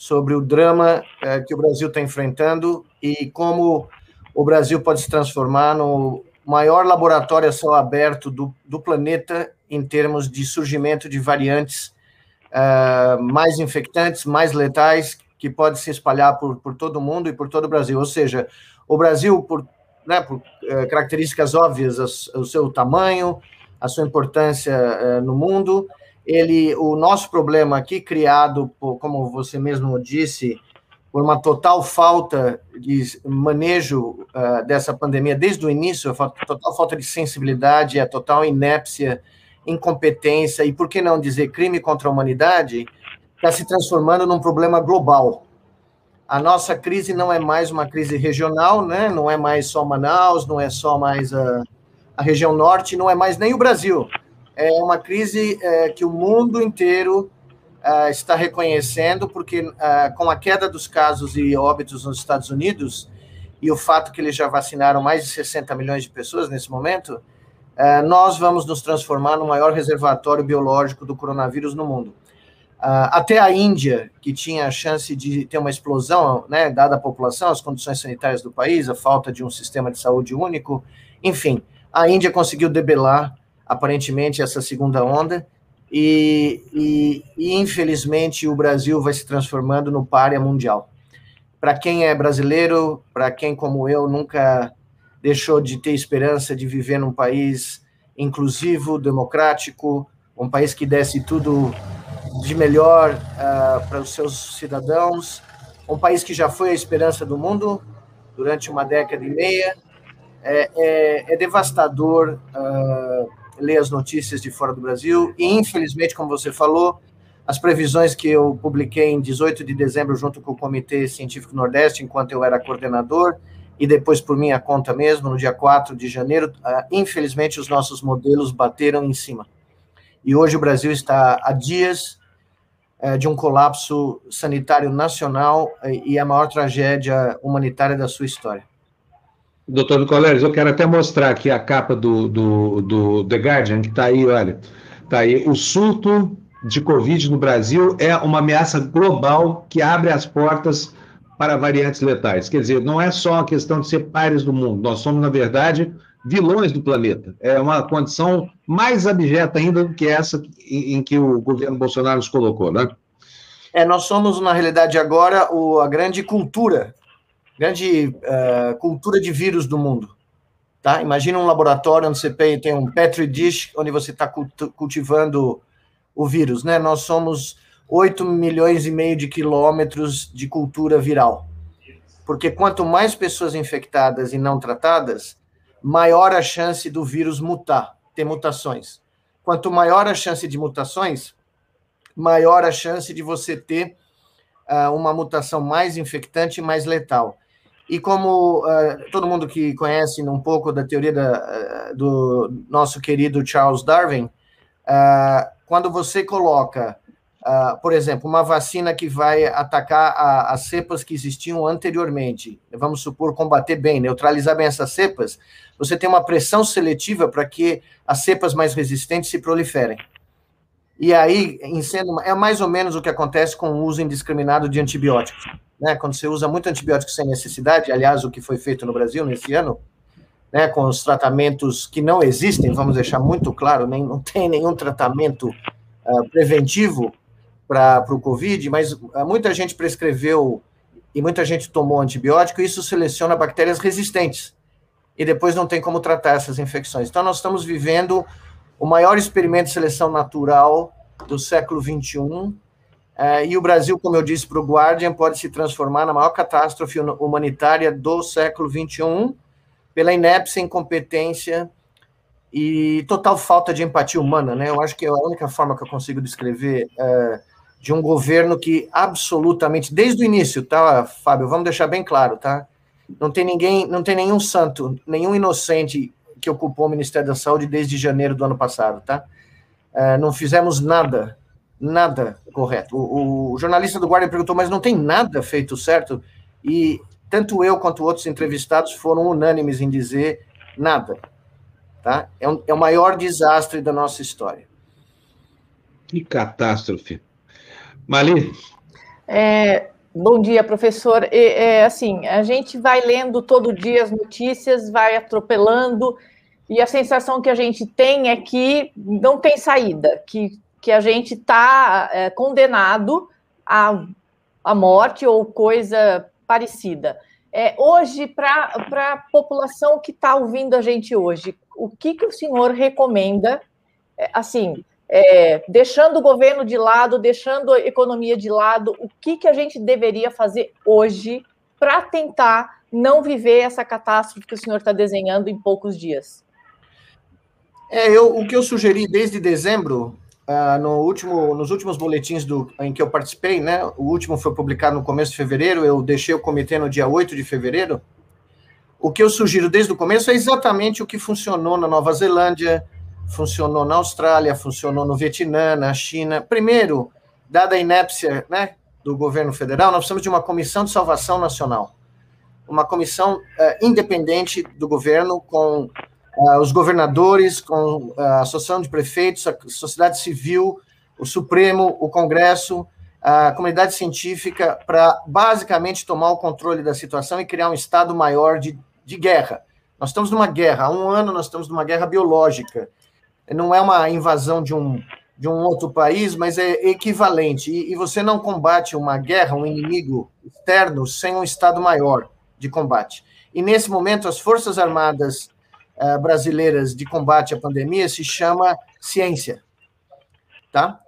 sobre o drama é, que o Brasil está enfrentando e como o Brasil pode se transformar no maior laboratório a céu aberto do, do planeta em termos de surgimento de variantes uh, mais infectantes, mais letais, que pode se espalhar por, por todo o mundo e por todo o Brasil. Ou seja, o Brasil, por, né, por uh, características óbvias, o seu tamanho, a sua importância uh, no mundo, ele, o nosso problema aqui, criado, por, como você mesmo disse, por uma total falta de manejo uh, dessa pandemia desde o início, a total falta de sensibilidade, a total inépcia, incompetência e, por que não dizer, crime contra a humanidade, está se transformando num problema global. A nossa crise não é mais uma crise regional, né? não é mais só Manaus, não é só mais a, a região norte, não é mais nem o Brasil é uma crise é, que o mundo inteiro é, está reconhecendo, porque é, com a queda dos casos e óbitos nos Estados Unidos e o fato que eles já vacinaram mais de 60 milhões de pessoas nesse momento, é, nós vamos nos transformar no maior reservatório biológico do coronavírus no mundo. Uh, até a Índia, que tinha a chance de ter uma explosão, né, dada a população, as condições sanitárias do país, a falta de um sistema de saúde único, enfim, a Índia conseguiu debelar aparentemente, essa segunda onda, e, e, infelizmente o Brasil vai se transformando no párea mundial. Para quem é brasileiro, para quem como eu nunca deixou de ter esperança de viver num país inclusivo, democrático, um país que desse tudo de melhor uh, para os seus cidadãos, um país que já foi a esperança do mundo durante uma década e meia, é, é, é devastador uh, ler as notícias de fora do Brasil, e infelizmente, como você falou, as previsões que eu publiquei em 18 de dezembro, junto com o Comitê Científico Nordeste, enquanto eu era coordenador, e depois por minha conta mesmo, no dia 4 de janeiro, ah, infelizmente os nossos modelos bateram em cima. E hoje o Brasil está a dias eh, de um colapso sanitário nacional eh, e a maior tragédia humanitária da sua história. Doutor Nicoleles, eu quero até mostrar aqui a capa do, do, do The Guardian, que está aí, olha. Está aí. O surto de Covid no Brasil é uma ameaça global que abre as portas para variantes letais. Quer dizer, não é só uma questão de ser pares do mundo, nós somos, na verdade, vilões do planeta. É uma condição mais abjeta ainda do que essa em, em que o governo Bolsonaro nos colocou, né? É, nós somos, na realidade, agora o, a grande cultura grande uh, cultura de vírus do mundo. Tá? Imagina um laboratório onde você tem um petri dish, onde você está cultivando o vírus. Né? Nós somos 8 milhões e meio de quilômetros de cultura viral. Porque quanto mais pessoas infectadas e não tratadas, maior a chance do vírus mutar, ter mutações. Quanto maior a chance de mutações, maior a chance de você ter uh, uma mutação mais infectante e mais letal. E como uh, todo mundo que conhece um pouco da teoria da, uh, do nosso querido Charles Darwin, uh, quando você coloca, por exemplo, uma vacina que vai atacar as cepas que existiam anteriormente, vamos supor, combater bem, neutralizar bem essas cepas, você tem uma pressão seletiva para que as cepas mais resistentes se proliferem. E aí, sendo, é mais ou menos o que acontece com o uso indiscriminado de antibióticos. Né? Quando você usa muito antibiótico sem necessidade, aliás, o que foi feito no Brasil nesse ano, né, com os tratamentos que não existem, vamos deixar muito claro, nem, não tem nenhum tratamento uh, preventivo para o Covid, mas uh, muita gente prescreveu e muita gente tomou antibiótico, e isso seleciona bactérias resistentes. E depois não tem como tratar essas infecções. Então, nós estamos vivendo o maior experimento de seleção natural do século XXI. É, e o Brasil, como eu disse para o Guardian, pode se transformar na maior catástrofe humanitária do século XXI pela inépcia, incompetência e total falta de empatia humana. Né? Eu acho que é a única forma que eu consigo descrever é, de um governo que absolutamente, desde o início, tá, Fábio? Vamos deixar bem claro, tá? Não tem ninguém, não tem nenhum santo, nenhum inocente que ocupou o Ministério da Saúde desde janeiro do ano passado, tá? É, não fizemos nada, nada correto. O, o, jornalista do Guardian perguntou, mas não tem nada feito certo? E tanto eu quanto outros entrevistados foram unânimes em dizer nada, tá? É, um, é o maior desastre da nossa história. Que catástrofe. Mali? É, Bom dia, professor. É, é, assim, a gente vai lendo todo dia as notícias, vai atropelando, e a sensação que a gente tem é que não tem saída, que, que a gente está é, condenado à, à morte ou coisa parecida. É, hoje, para a população que está ouvindo a gente hoje, o que, que o senhor recomenda, é, assim, é, deixando o governo de lado, deixando a economia de lado, o que, que a gente deveria fazer hoje para tentar não viver essa catástrofe que o senhor está desenhando em poucos dias? É, eu, o que eu sugeri desde dezembro, uh, no último, nos últimos boletins do, em que eu participei, né? O último foi publicado no começo de fevereiro, eu deixei o comitê no dia 8 de fevereiro. O que eu sugiro desde o começo é exatamente o que funcionou na Nova Zelândia, funcionou na Austrália, funcionou no Vietnã, na China. Primeiro, dada a inépcia né, do governo federal, nós precisamos de uma comissão de salvação nacional. Uma comissão uh, independente do governo, com uh, os governadores, com a Associação de Prefeitos, a sociedade civil, o Supremo, o Congresso, a comunidade científica, para basicamente tomar o controle da situação e criar um Estado maior de, de guerra. Nós estamos numa guerra, há um ano nós estamos numa guerra biológica não é uma invasão de um, de um outro país, mas é equivalente. E, e, você não combate uma guerra, um inimigo externo, sem um Estado maior de combate. E nesse momento, as Forças Armadas brasileiras de combate à pandemia se chama ciência. Tá?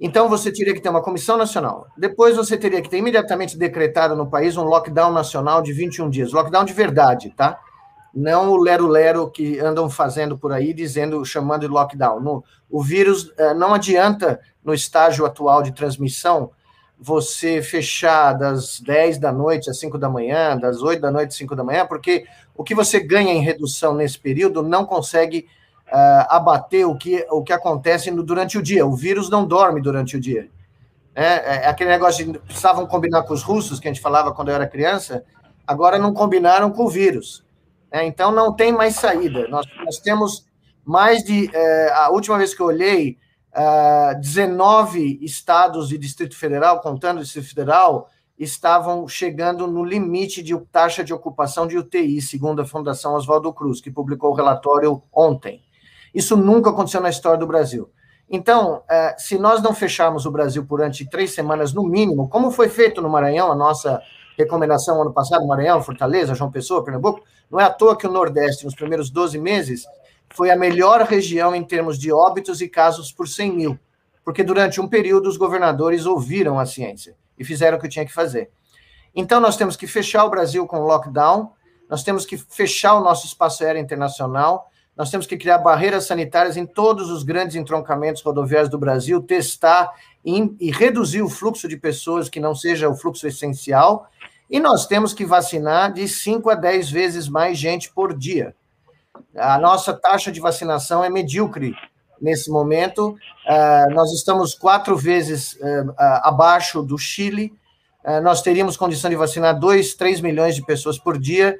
Então, você teria que ter uma comissão nacional. Depois, você teria que ter imediatamente decretado no país um lockdown nacional de 21 dias. Lockdown de verdade, tá? não o lero-lero que andam fazendo por aí, dizendo, chamando de lockdown. No, o vírus eh, não adianta, no estágio atual de transmissão, você fechar das 10 da noite às 5 da manhã, das 8 da noite às 5 da manhã, porque o que você ganha em redução nesse período não consegue uh, abater o que, o que acontece no, durante o dia. O vírus não dorme durante o dia. É, é aquele negócio de precisavam combinar com os russos, que a gente falava quando eu era criança, agora não combinaram com o vírus. É, então, não tem mais saída. Nós, nós temos mais de. É, a última vez que eu olhei, é, 19 estados e Distrito Federal, contando o Distrito Federal, estavam chegando no limite de taxa de ocupação de UTI, segundo a Fundação Oswaldo Cruz, que publicou o relatório ontem. Isso nunca aconteceu na história do Brasil. Então, é, se nós não fecharmos o Brasil durante três semanas no mínimo, como foi feito no Maranhão, a nossa recomendação ano passado, Maranhão, Fortaleza, João Pessoa, Pernambuco, não é à toa que o Nordeste, nos primeiros 12 meses, foi a melhor região em termos de óbitos e casos por 100 mil, porque durante um período os governadores ouviram a ciência e fizeram o que tinha que fazer. Então, nós temos que fechar o Brasil com lockdown, nós temos que fechar o nosso espaço aéreo internacional, nós temos que criar barreiras sanitárias em todos os grandes entroncamentos rodoviários do Brasil, testar e, e reduzir o fluxo de pessoas que não seja o fluxo essencial, E nós temos que vacinar de 5 a 10 vezes mais gente por dia. A nossa taxa de vacinação é medíocre nesse momento. Uh, nós estamos quatro vezes uh, abaixo do Chile. nós teríamos condição de vacinar 2, 3 milhões de pessoas por dia,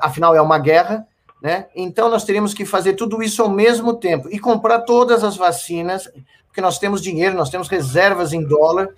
afinal é uma guerra. Né? Então, nós teríamos que fazer tudo isso ao mesmo tempo e comprar todas as vacinas, porque nós temos dinheiro, nós temos reservas em dólar.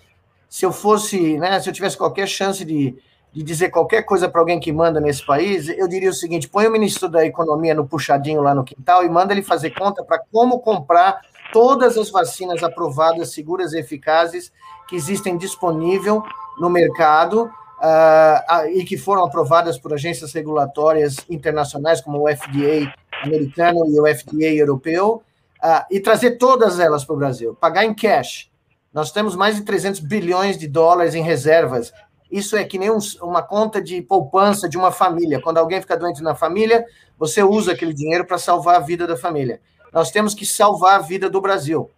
Se eu fosse, né, se eu tivesse qualquer chance de, de dizer qualquer coisa para alguém que manda nesse país, eu diria o seguinte: põe o ministro da Economia no puxadinho lá no quintal e manda ele fazer conta para como comprar todas as vacinas aprovadas, seguras e eficazes que existem disponível no mercado uh, e que foram aprovadas por agências regulatórias internacionais, como o FDA americano e o FDA europeu, uh, e trazer todas elas para o Brasil, pagar em cash. Nós temos mais de 300 bilhões de dólares em reservas. Isso é que nem um, uma conta de poupança de uma família. Quando alguém fica doente na família, você usa aquele dinheiro para salvar a vida da família. Nós temos que salvar a vida do Brasil.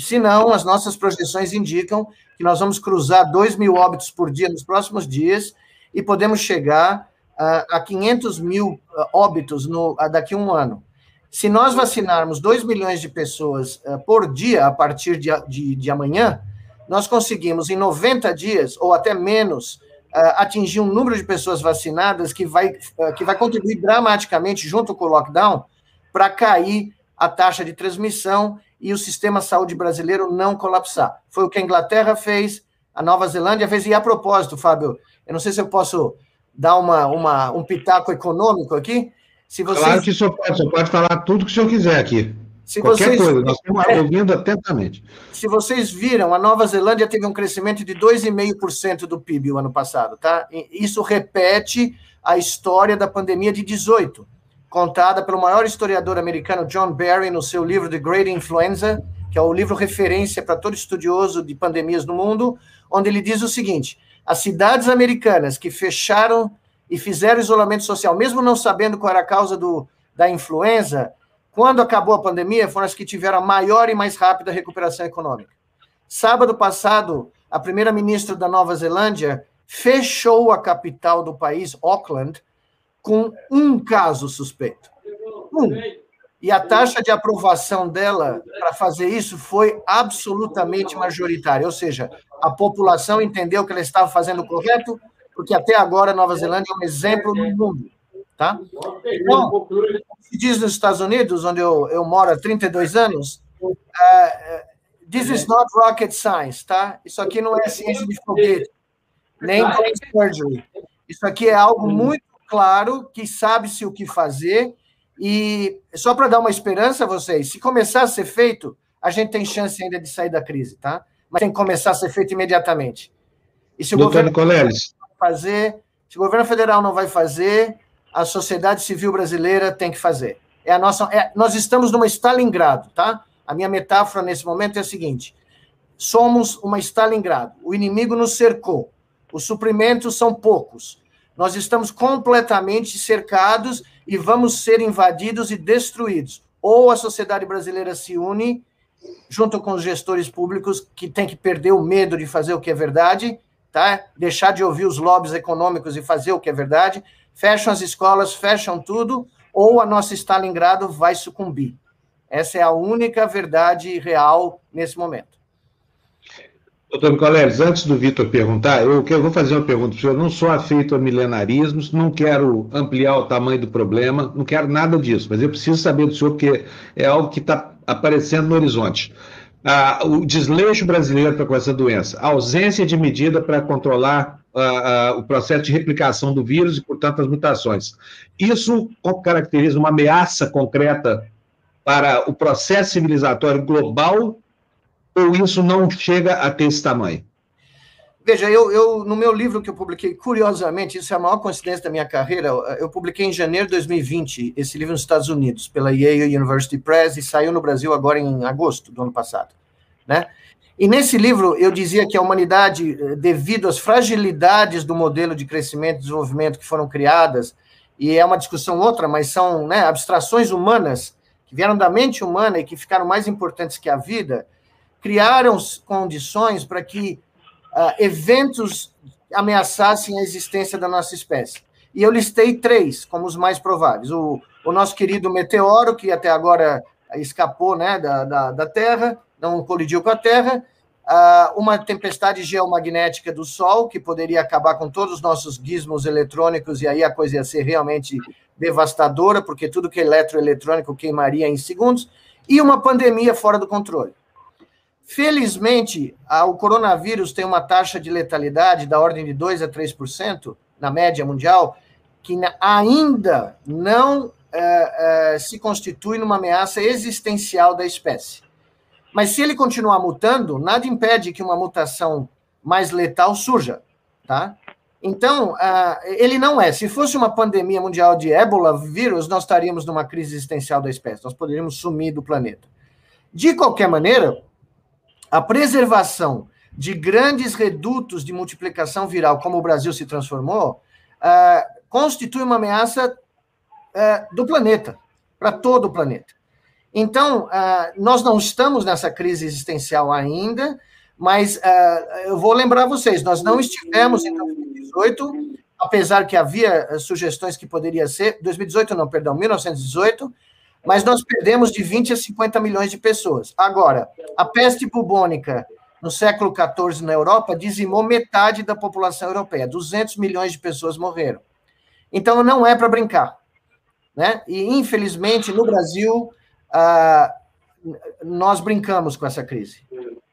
Se não, as nossas projeções indicam que nós vamos cruzar 2 mil óbitos por dia nos próximos dias e podemos chegar a, a 500 mil uh, óbitos no, daqui a um ano. Se nós vacinarmos 2 milhões de pessoas por dia a partir de, de, de, amanhã, nós conseguimos, em 90 dias, ou até menos, uh, atingir um número de pessoas vacinadas que vai, que vai contribuir dramaticamente, junto com o lockdown, para cair a taxa de transmissão e o sistema de saúde brasileiro não colapsar. Foi o que a Inglaterra fez, a Nova Zelândia fez, e a propósito, Fábio, eu não sei se eu posso dar uma, uma, um pitaco econômico aqui. Se vocês... Claro que o senhor pode, o senhor pode falar tudo que o senhor quiser aqui. Se Qualquer vocês... coisa, nós estamos é. ouvindo atentamente. Se vocês viram, a Nova Zelândia teve um crescimento de 2,5% do PIB o ano passado, tá? Isso repete a história da pandemia de 18 contada pelo maior historiador americano John Barry no seu livro The Great Influenza, que é o livro referência para todo estudioso de pandemias no mundo, onde ele diz o seguinte: as cidades americanas que fecharam e fizeram isolamento social, mesmo não sabendo qual era a causa do, da influenza, quando acabou a pandemia, foram as que tiveram a maior e mais rápida recuperação econômica. Sábado passado, a primeira-ministra da Nova Zelândia fechou a capital do país, Auckland, com um caso suspeito. Um. E a taxa de aprovação dela para fazer isso foi absolutamente majoritária, ou seja, a população entendeu que ela estava fazendo o correto, porque até agora a Nova Zelândia é um exemplo no mundo. Tá? Então, se diz nos Estados Unidos, onde eu, eu moro há 32 anos, uh, this is not rocket science, tá? Isso aqui não é ciência de foguete, nem brain surgery. Isso aqui é algo muito claro, que sabe-se o que fazer, e só para dar uma esperança a vocês, se começar a ser feito, a gente tem chance ainda de sair da crise, tá? Mas tem que começar a ser feito imediatamente. E se o Doutor governo Nicoleles. fazer, se o governo federal não vai fazer, a sociedade civil brasileira tem que fazer. É a nossa, é, nós estamos numa Stalingrado, tá? A minha metáfora nesse momento é a seguinte: somos uma Stalingrado. O inimigo nos cercou. Os suprimentos são poucos. Nós estamos completamente cercados e vamos ser invadidos e destruídos. Ou a sociedade brasileira se une, junto com os gestores públicos, que tem que perder o medo de fazer o que é verdade, tá? deixar de ouvir os lobbies econômicos e fazer o que é verdade, fecham as escolas, fecham tudo, ou a nossa Stalingrado vai sucumbir. Essa é a única verdade real nesse momento. Doutor Nicoleles, antes do Vitor perguntar, eu, eu vou fazer uma pergunta para o senhor. Não sou afeito a milenarismos, não quero ampliar o tamanho do problema, não quero nada disso, mas eu preciso saber do senhor, porque é algo que está aparecendo no horizonte. Ah, o desleixo brasileiro para com essa doença, a ausência de medida para controlar ah, ah, o processo de replicação do vírus e, portanto, as mutações. Isso caracteriza uma ameaça concreta para o processo civilizatório global ou isso não chega a ter esse tamanho? Veja, eu, eu, no meu livro que eu publiquei, curiosamente, isso é a maior coincidência da minha carreira, eu publiquei em janeiro de 2020 esse livro nos Estados Unidos, pela Yale University Press, e saiu no Brasil agora em agosto do ano passado. Né? E nesse livro eu dizia que a humanidade, devido às fragilidades do modelo de crescimento e desenvolvimento que foram criadas, e é uma discussão outra, mas são né, abstrações humanas que vieram da mente humana e que ficaram mais importantes que a vida, criaram condições para que uh, eventos ameaçassem a existência da nossa espécie. E eu listei três como os mais prováveis. O, o nosso querido meteoro, que até agora escapou né, da, da, da Terra, não colidiu com a Terra. Uh, uma tempestade geomagnética do Sol, que poderia acabar com todos os nossos gizmos eletrônicos, e aí a coisa ia ser realmente devastadora, porque tudo que é eletroeletrônico queimaria em segundos. E uma pandemia fora do controle. Felizmente, o coronavírus tem uma taxa de letalidade da ordem de 2 a 3%, na média mundial, que ainda não é, é, se constitui numa ameaça existencial da espécie. Mas se ele continuar mutando, nada impede que uma mutação mais letal surja, tá? Então, ele não é. Se fosse uma pandemia mundial de ébola vírus, nós estaríamos numa crise existencial da espécie, nós poderíamos sumir do planeta. De qualquer maneira, a preservação de grandes redutos de multiplicação viral, como o Brasil se transformou, uh, constitui uma ameaça uh, do planeta, para todo o planeta. Então, uh, nós não estamos nessa crise existencial ainda, mas eu vou lembrar vocês, nós não estivemos em 2018, apesar que havia sugestões que poderia ser, 2018 não, perdão, 1918, mas nós perdemos de 20 a 50 milhões de pessoas. Agora, a peste bubônica no século XIV na Europa dizimou metade da população europeia, 200 milhões de pessoas morreram. Então não é para brincar, né? E infelizmente no Brasil ah, nós brincamos com essa crise.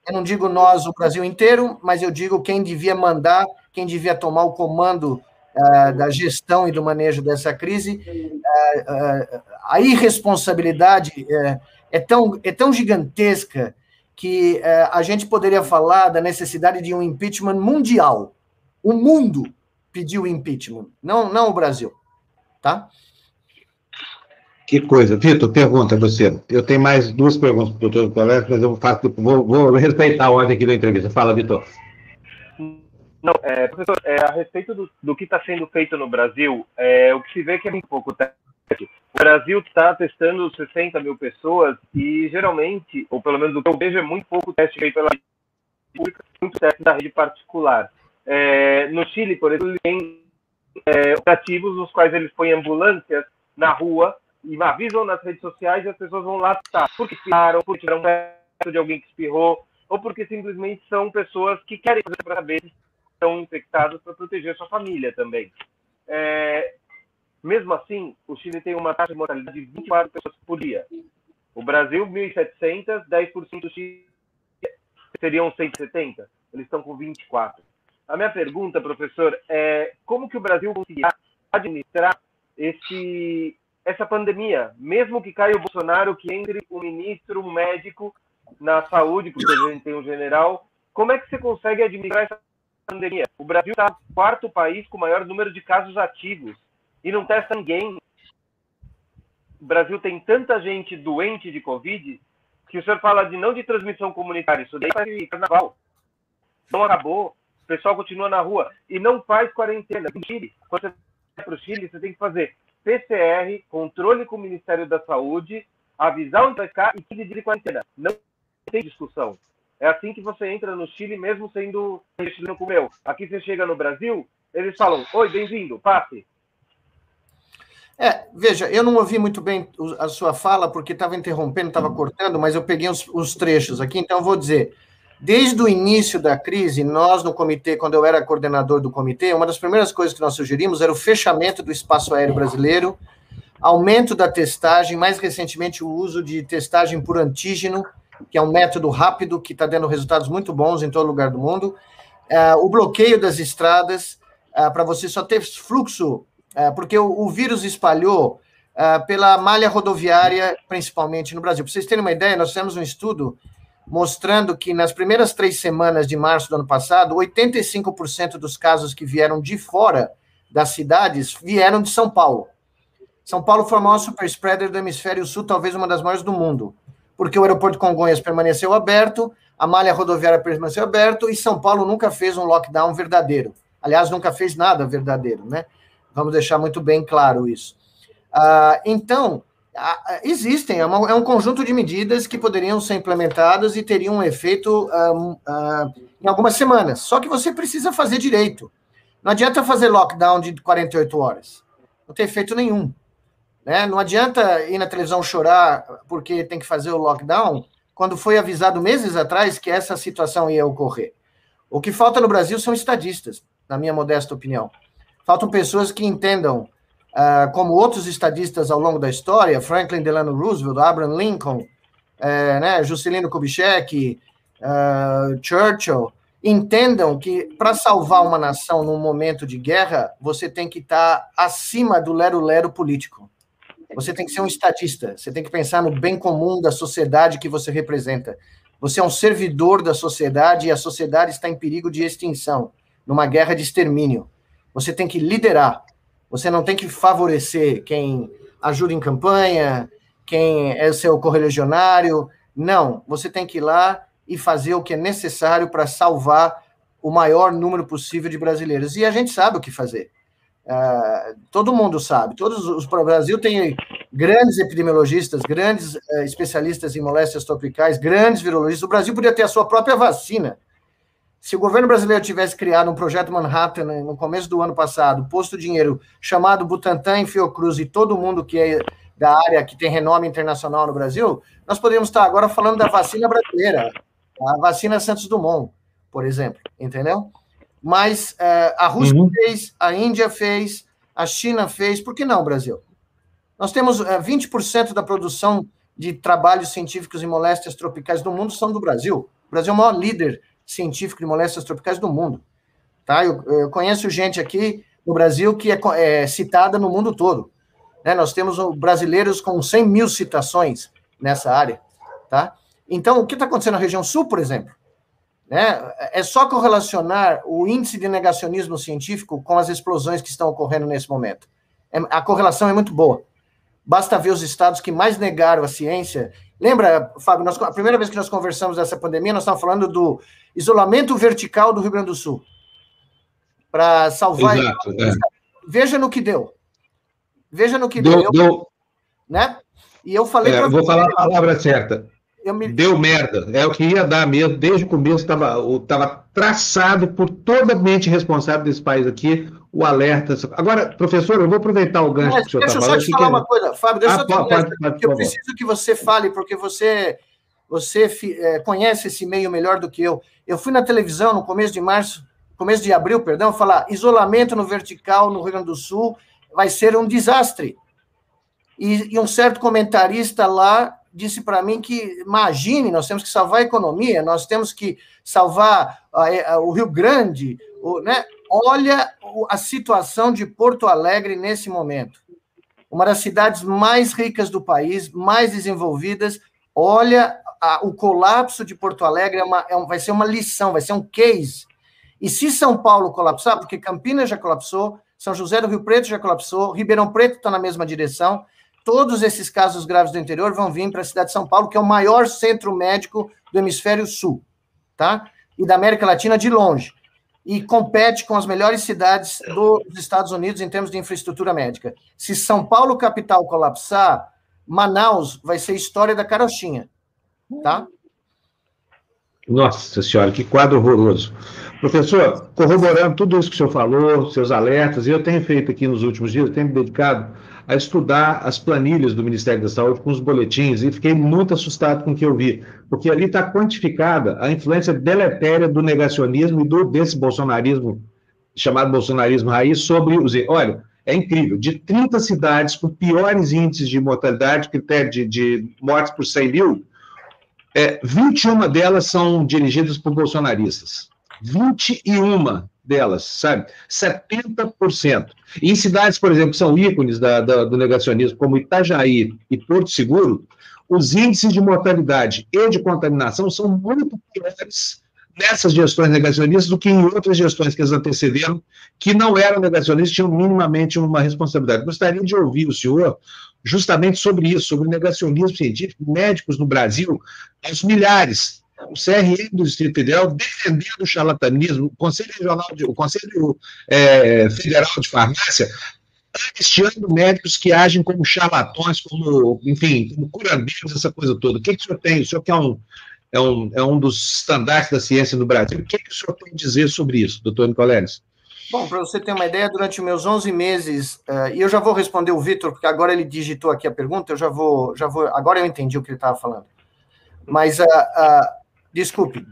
Eu não digo nós, o Brasil inteiro, mas eu digo quem devia mandar, quem devia tomar o comando uh, da gestão e do manejo dessa crise, uh, uh, a irresponsabilidade é, é, tão, é tão gigantesca que a gente poderia falar da necessidade de um impeachment mundial. O mundo pediu impeachment, não, não o Brasil. Tá? Que coisa. Vitor, pergunta a você. Eu tenho mais duas perguntas para o doutor Colégio, mas eu faço, vou, vou respeitar a ordem aqui da entrevista. Fala, Vitor. Não, é, professor, é, a respeito do, do que está sendo feito no Brasil, é, o que se vê é que é muito pouco teste. O Brasil está testando 60 mil pessoas e geralmente, ou pelo menos o que eu vejo, é muito pouco teste feito pela rede pública, muito teste da rede particular. É, no Chile, por exemplo, tem é, ativos nos quais eles põem ambulâncias na rua e avisam nas redes sociais e as pessoas vão lá estar. Porque espirraram, porque tiveram um de alguém que espirrou, ou porque simplesmente são pessoas que querem fazer para saber estão infectados para proteger sua família também. É, mesmo assim, o Chile tem uma taxa de mortalidade de 24 pessoas por dia. O Brasil, 1.700, 10% do Chile seriam 170. Eles estão com 24. A minha pergunta, professor, é como que o Brasil conseguirá administrar esse, essa pandemia? Mesmo que caia o Bolsonaro, que entre um ministro, um médico na saúde, porque a gente tem um general, como é que você consegue administrar essa pandemia. O Brasil está o quarto país com o maior número de casos ativos e não testa ninguém. O Brasil tem tanta gente doente de Covid que o senhor fala de não de transmissão comunitária, isso daí faz carnaval. Não acabou, o pessoal continua na rua e não faz quarentena. No Chile, quando você vai para o Chile, você tem que fazer PCR, controle com o Ministério da Saúde, avisar onde vai ficar e 15 dias de quarentena. Não tem discussão. É assim que você entra no Chile, mesmo sendo chileno como eu. Aqui você chega no Brasil, eles falam: Oi, bem-vindo, passe. É, veja, eu não ouvi muito bem a sua fala, porque estava interrompendo, estava cortando, mas eu peguei os, os, trechos aqui, então vou dizer. Desde o início da crise, nós no comitê, quando eu era coordenador do comitê, uma das primeiras coisas que nós sugerimos era o fechamento do espaço aéreo brasileiro, aumento da testagem, mais recentemente o uso de testagem por antígeno, que é um método rápido que está dando resultados muito bons em todo lugar do mundo. Uh, o bloqueio das estradas, uh, para você só ter fluxo, porque o, o, vírus espalhou pela malha rodoviária, principalmente no Brasil. Para vocês terem uma ideia, nós fizemos um estudo mostrando que nas primeiras três semanas de março do ano passado, 85% dos casos que vieram de fora das cidades vieram de São Paulo. São Paulo foi o maior super spreader do hemisfério sul, talvez uma das maiores do mundo porque o aeroporto Congonhas permaneceu aberto, a malha rodoviária permaneceu aberto e São Paulo nunca fez um lockdown verdadeiro. Aliás, nunca fez nada verdadeiro, né? Vamos deixar muito bem claro isso. Ah, então, existem, é, uma, é, um conjunto de medidas que poderiam ser implementadas e teriam um efeito em algumas semanas. Só que você precisa fazer direito. Não adianta fazer lockdown de 48 horas. Não tem efeito nenhum. Né? Não adianta ir na televisão chorar porque tem que fazer o lockdown, quando foi avisado meses atrás que essa situação ia ocorrer. O que falta no Brasil são estadistas, na minha modesta opinião. Faltam pessoas que entendam, uh, como outros estadistas ao longo da história, Franklin Delano Roosevelt, Abraham Lincoln, uh, né, Juscelino Kubitschek, uh, Churchill, entendam que para salvar uma nação num momento de guerra, você tem que estar tá acima do lero-lero político. Você tem que ser um estatista, você tem que pensar no bem comum da sociedade que você representa. Você é um servidor da sociedade e a sociedade está em perigo de extinção, numa guerra de extermínio. Você tem que liderar. Você não tem que favorecer quem ajuda em campanha, quem é seu correligionário. Não, você tem que ir lá e fazer o que é necessário para salvar o maior número possível de brasileiros. E a gente sabe o que fazer. Uh, todo mundo sabe. Todos os o Brasil tem grandes epidemiologistas, grandes uh, especialistas em moléstias tropicais, grandes virologistas. O Brasil podia ter a sua própria vacina. Se o governo brasileiro tivesse criado um projeto Manhattan no começo do ano passado, posto dinheiro chamado Butantan em Fiocruz e todo mundo que é da área que tem renome internacional no Brasil, nós poderíamos estar agora falando da vacina brasileira, a vacina Santos Dumont, por exemplo, entendeu? Mas uh, a Rússia uhum. fez, a Índia fez, a China fez, por que não, Brasil? Nós temos uh, eh, 20% da produção de trabalhos científicos em moléstias tropicais do mundo são do Brasil. O Brasil é o maior líder científico de moléstias tropicais do mundo. Tá? Eu, eu conheço gente aqui no Brasil que é, é citada no mundo todo. Né? Nós temos brasileiros com 100 mil citações nessa área. Tá? Então, o que está acontecendo na região sul, por exemplo? Né? É só correlacionar o índice de negacionismo científico com as explosões que estão ocorrendo nesse momento. É, a correlação é muito boa. Basta ver os estados que mais negaram a ciência. Lembra, Fábio, nós, a primeira vez que nós conversamos dessa pandemia, nós estávamos falando do isolamento vertical do Rio Grande do Sul. Para salvar. Exato, é. Veja no que deu. Veja no que deu. deu, deu. Né? E eu falei. É, vou falar a palavra certa me... Deu merda. É o que ia dar mesmo. Desde o começo estava traçado por toda a mente responsável desse país aqui o alerta. Agora, professor, eu vou aproveitar o gancho Mas, que o senhor está falando. Deixa eu só te falar que... uma coisa, Fábio. Deixa ah, eu pode, pode, pode, eu preciso que você fale, porque você, você é, conhece esse meio melhor do que eu. Eu fui na televisão no começo de março, começo de abril, perdão, falar isolamento no vertical no Rio Grande do Sul vai ser um desastre. E, e um certo comentarista lá disse para mim que, imagine, nós temos que salvar a economia, nós temos que salvar a, a, o Rio Grande, o, né? Olha a situação de Porto Alegre nesse momento. Uma das cidades mais ricas do país, mais desenvolvidas. Olha a, o colapso de Porto Alegre, é uma, é um, vai ser uma lição, vai ser um case. E se São Paulo colapsar, porque Campinas já colapsou, São José do Rio Preto já colapsou, Ribeirão Preto está na mesma direção, todos esses casos graves do interior vão vir para a cidade de São Paulo, que é o maior centro médico do hemisfério sul, tá? E da América Latina de longe. E compete com as melhores cidades dos Estados Unidos em termos de infraestrutura médica. Se São Paulo capital colapsar, Manaus vai ser história da carochinha, tá? Nossa senhora, que quadro horroroso. Professor, corroborando tudo isso que o senhor falou, seus alertas, e eu tenho feito aqui nos últimos dias, tenho me dedicado a estudar as planilhas do Ministério da Saúde com os boletins e fiquei muito assustado com o que eu vi, porque ali está quantificada a influência deletéria do negacionismo e do, desse bolsonarismo, chamado bolsonarismo raiz, sobre os. Olha, é incrível, de 30 cidades com piores índices de mortalidade, critério de, de mortes por 100 mil, é, 21 delas são dirigidas por bolsonaristas. 21 delas, sabe? 70%. E em cidades, por exemplo, que são ícones da, da, do negacionismo, como Itajaí e Porto Seguro, os índices de mortalidade e de contaminação são muito piores nessas gestões negacionistas do que em outras gestões que as antecederam, que não eram negacionistas, tinham minimamente uma responsabilidade. Gostaria de ouvir o senhor justamente sobre isso, sobre o negacionismo científico, médicos no Brasil, aos milhares, o CRM do Distrito Federal defendendo o charlatanismo, o Conselho Regional, de, o Conselho é, Federal de Farmácia anistiando médicos que agem como charlatões, como, enfim, como curandeiros, essa coisa toda. O que, que o senhor tem? O senhor que é um, é um, é um dos estandartes da ciência no Brasil, o que, que o senhor tem a dizer sobre isso, doutor Nicoleles? Bom, para você ter uma ideia, durante meus 11 meses, uh, e eu já vou responder o Vitor, porque agora ele digitou aqui a pergunta, eu já vou, já vou, agora eu entendi o que ele estava falando. Mas, uh, uh, desculpe,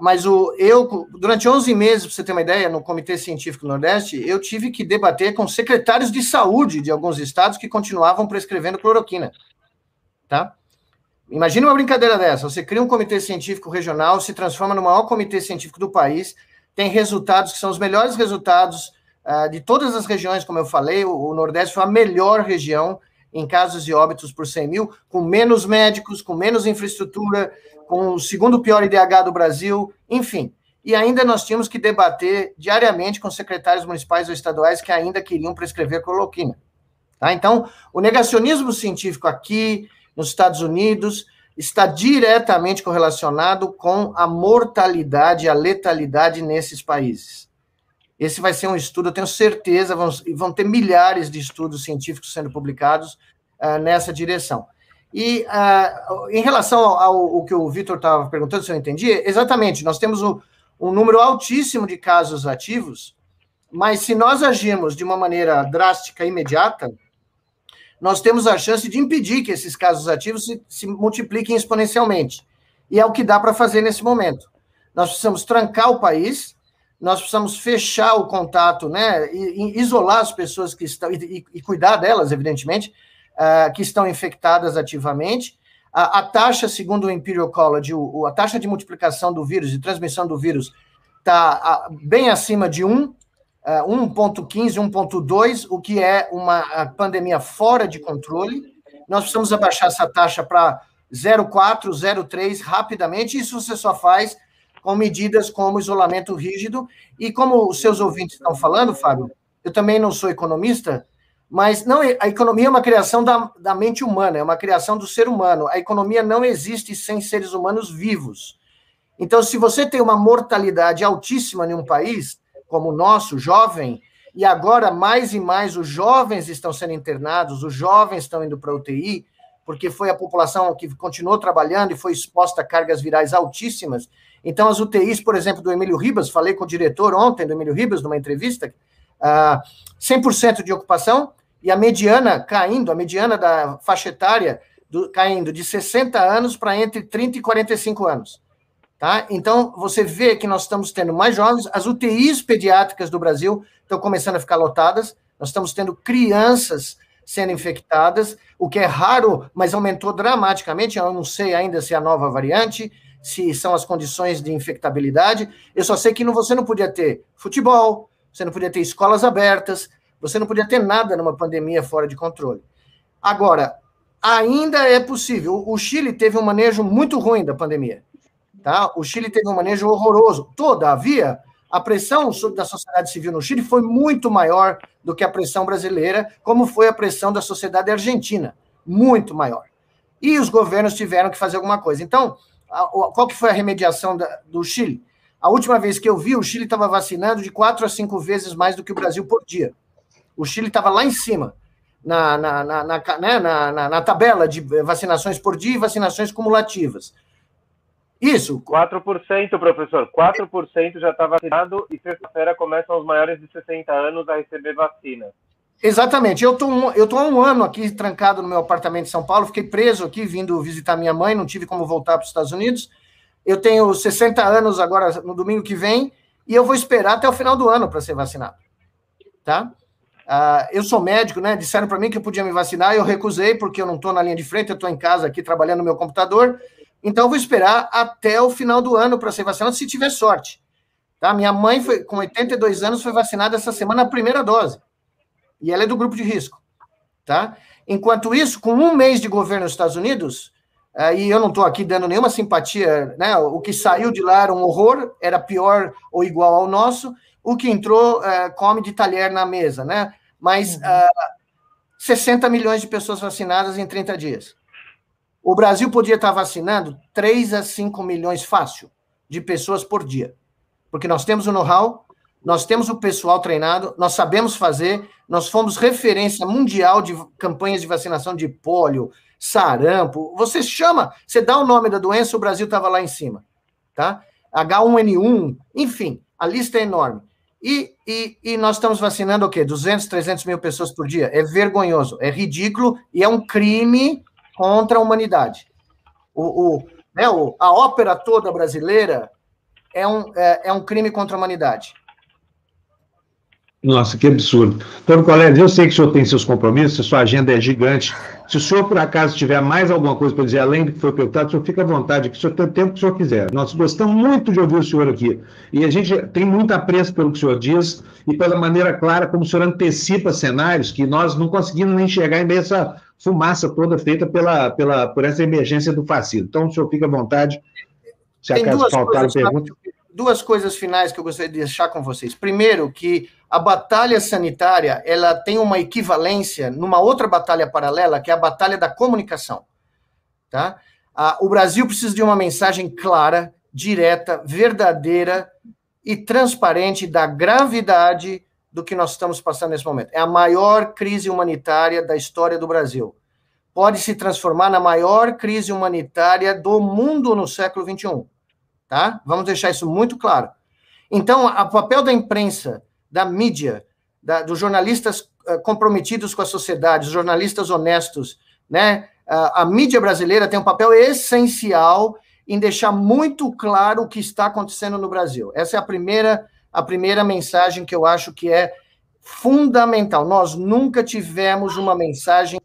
mas o, eu, durante 11 meses, para você ter uma ideia, no Comitê Científico Nordeste, eu tive que debater com secretários de saúde de alguns estados que continuavam prescrevendo cloroquina, tá? Imagina uma brincadeira dessa, você cria um comitê científico regional, se transforma no maior comitê científico do país, tem resultados que são os melhores resultados uh, de todas as regiões, como eu falei, o, o, Nordeste foi a melhor região em casos de óbitos por 100 mil, com menos médicos, com menos infraestrutura, com o segundo pior IDH do Brasil, enfim. E ainda nós tínhamos que debater diariamente com secretários municipais ou estaduais que ainda queriam prescrever cloroquina. Tá? Então, o negacionismo científico aqui, nos Estados Unidos, está diretamente correlacionado com a mortalidade, a letalidade nesses países. Esse vai ser um estudo, eu tenho certeza, vão, vão ter milhares de estudos científicos sendo publicados uh, nessa direção. E uh, em relação ao, ao, ao que o Vitor estava perguntando, se eu entendi, exatamente, nós temos um, um número altíssimo de casos ativos, mas se nós agirmos de uma maneira drástica, imediata, nós temos a chance de impedir que esses casos ativos se, se multipliquem exponencialmente. E é o que dá para fazer nesse momento. Nós precisamos trancar o país, nós precisamos fechar o contato, né, e, e isolar as pessoas que estão, e, e cuidar delas, evidentemente, uh, que estão infectadas ativamente. A, a, taxa, segundo o Imperial College, o, a taxa de multiplicação do vírus, de transmissão do vírus, está bem acima de 1, 1,15, é, 1,2, o que é uma pandemia fora de controle. Nós precisamos abaixar essa taxa para 0,4, 0,3 rapidamente. Isso você só faz com medidas como isolamento rígido. E como os seus ouvintes estão falando, Fábio, eu também não sou economista, mas não a economia é uma criação da, da mente humana, é uma criação do ser humano. A economia não existe sem seres humanos vivos. Então, se você tem uma mortalidade altíssima em um país, como o nosso, jovem, e agora mais e mais os jovens estão sendo internados, os jovens estão indo para UTI, porque foi a população que continuou trabalhando e foi exposta a cargas virais altíssimas. Então, as UTIs, por exemplo, do Emílio Ribas, falei com o diretor ontem do Emílio Ribas, numa entrevista, uh, ah, 100% de ocupação, e a mediana caindo, a mediana da faixa etária do, caindo de 60 anos para entre 30 e 45 anos. Tá? Então, você vê que nós estamos tendo mais jovens, as UTIs pediátricas do Brasil estão começando a ficar lotadas, nós estamos tendo crianças sendo infectadas, o que é raro, mas aumentou dramaticamente. Eu não sei ainda se é a nova variante, se são as condições de infectabilidade. Eu só sei que não, você não podia ter futebol, você não podia ter escolas abertas, você não podia ter nada numa pandemia fora de controle. Agora, ainda é possível. O Chile teve um manejo muito ruim da pandemia. Tá? O Chile teve um manejo horroroso. Todavia, a pressão da sociedade civil no Chile foi muito maior do que a pressão brasileira, como foi a pressão da sociedade argentina, muito maior. E os governos tiveram que fazer alguma coisa. Então, qual que foi a remediação do Chile? A última vez que eu vi, o Chile estava vacinando de quatro a cinco vezes mais do que o Brasil por dia. O Chile estava lá em cima, na, na, na, na, né, tabela de vacinações por dia e vacinações cumulativas. Isso. 4%, professor. 4% já está vacinado e sexta-feira começam os maiores de 60 anos a receber vacina. Exatamente. Eu tô, eu tô há um ano aqui trancado no meu apartamento em São Paulo, fiquei preso aqui, vindo visitar minha mãe, não tive como voltar para os Estados Unidos. Eu tenho 60 anos agora, no domingo que vem, e eu vou esperar até o final do ano para ser vacinado. Tá? Uh, eu sou médico, né? Disseram para mim que eu podia me vacinar, eu recusei, porque eu não estou na linha de frente, eu estou em casa aqui trabalhando no meu computador. Então, eu vou esperar até o final do ano para ser vacinado, se tiver sorte. Tá? Minha mãe, foi, com 82 anos, foi vacinada essa semana a primeira dose. E ela é do grupo de risco. Tá? Enquanto isso, com um mês de governo nos Estados Unidos, uh, e eu não estou aqui dando nenhuma simpatia, né? o que saiu de lá era um horror, era pior ou igual ao nosso, o que entrou uh, come de talher na mesa, né? Mas uh, uhum. 60 milhões de pessoas vacinadas em 30 dias. O Brasil podia estar vacinando 3 a 5 milhões fácil de pessoas por dia. Porque nós temos o know-how, nós temos o pessoal treinado, nós sabemos fazer, nós fomos referência mundial de campanhas de vacinação de pólio, sarampo. Você chama, você dá o nome da doença, o Brasil estava lá em cima, tá? H1N1, enfim, a lista é enorme. E, e, e, nós estamos vacinando o quê? 200, 300 mil pessoas por dia. É vergonhoso, é ridículo e é um crime contra a humanidade. O, o, né, o, a ópera toda brasileira é um, é, é um crime contra a humanidade. Nossa, que absurdo. Então, colegas, eu sei que o senhor tem seus compromissos, a sua agenda é gigante. Se o senhor, por acaso, tiver mais alguma coisa para dizer, além do que foi perguntado, o senhor fica à vontade, que o senhor tem o tempo que o senhor quiser. Nós gostamos muito de ouvir o senhor aqui. E a gente tem muito apreço pelo que o senhor diz e pela maneira clara como o senhor antecipa cenários que nós não conseguimos nem enxergar em meio a essa fumaça toda feita pela, pela, por essa emergência do fascismo. Então, o senhor fica à vontade. Se acaso faltar pergunta duas coisas finais que eu gostaria de deixar com vocês. Primeiro, que a batalha sanitária ela tem uma equivalência numa outra batalha paralela, que é a batalha da comunicação. Tá? o Brasil precisa de uma mensagem clara, direta, verdadeira e transparente da gravidade do que nós estamos passando nesse momento. É a maior crise humanitária da história do Brasil. Pode se transformar na maior crise humanitária do mundo no século XXI tá? Vamos deixar isso muito claro. Então, o papel da imprensa, da mídia, da, dos jornalistas uh, comprometidos com a sociedade, os jornalistas honestos, né? Uh, a mídia brasileira tem um papel essencial em deixar muito claro o que está acontecendo no Brasil. Essa é a primeira, a primeira mensagem que eu acho que é fundamental. Nós nunca tivemos uma mensagem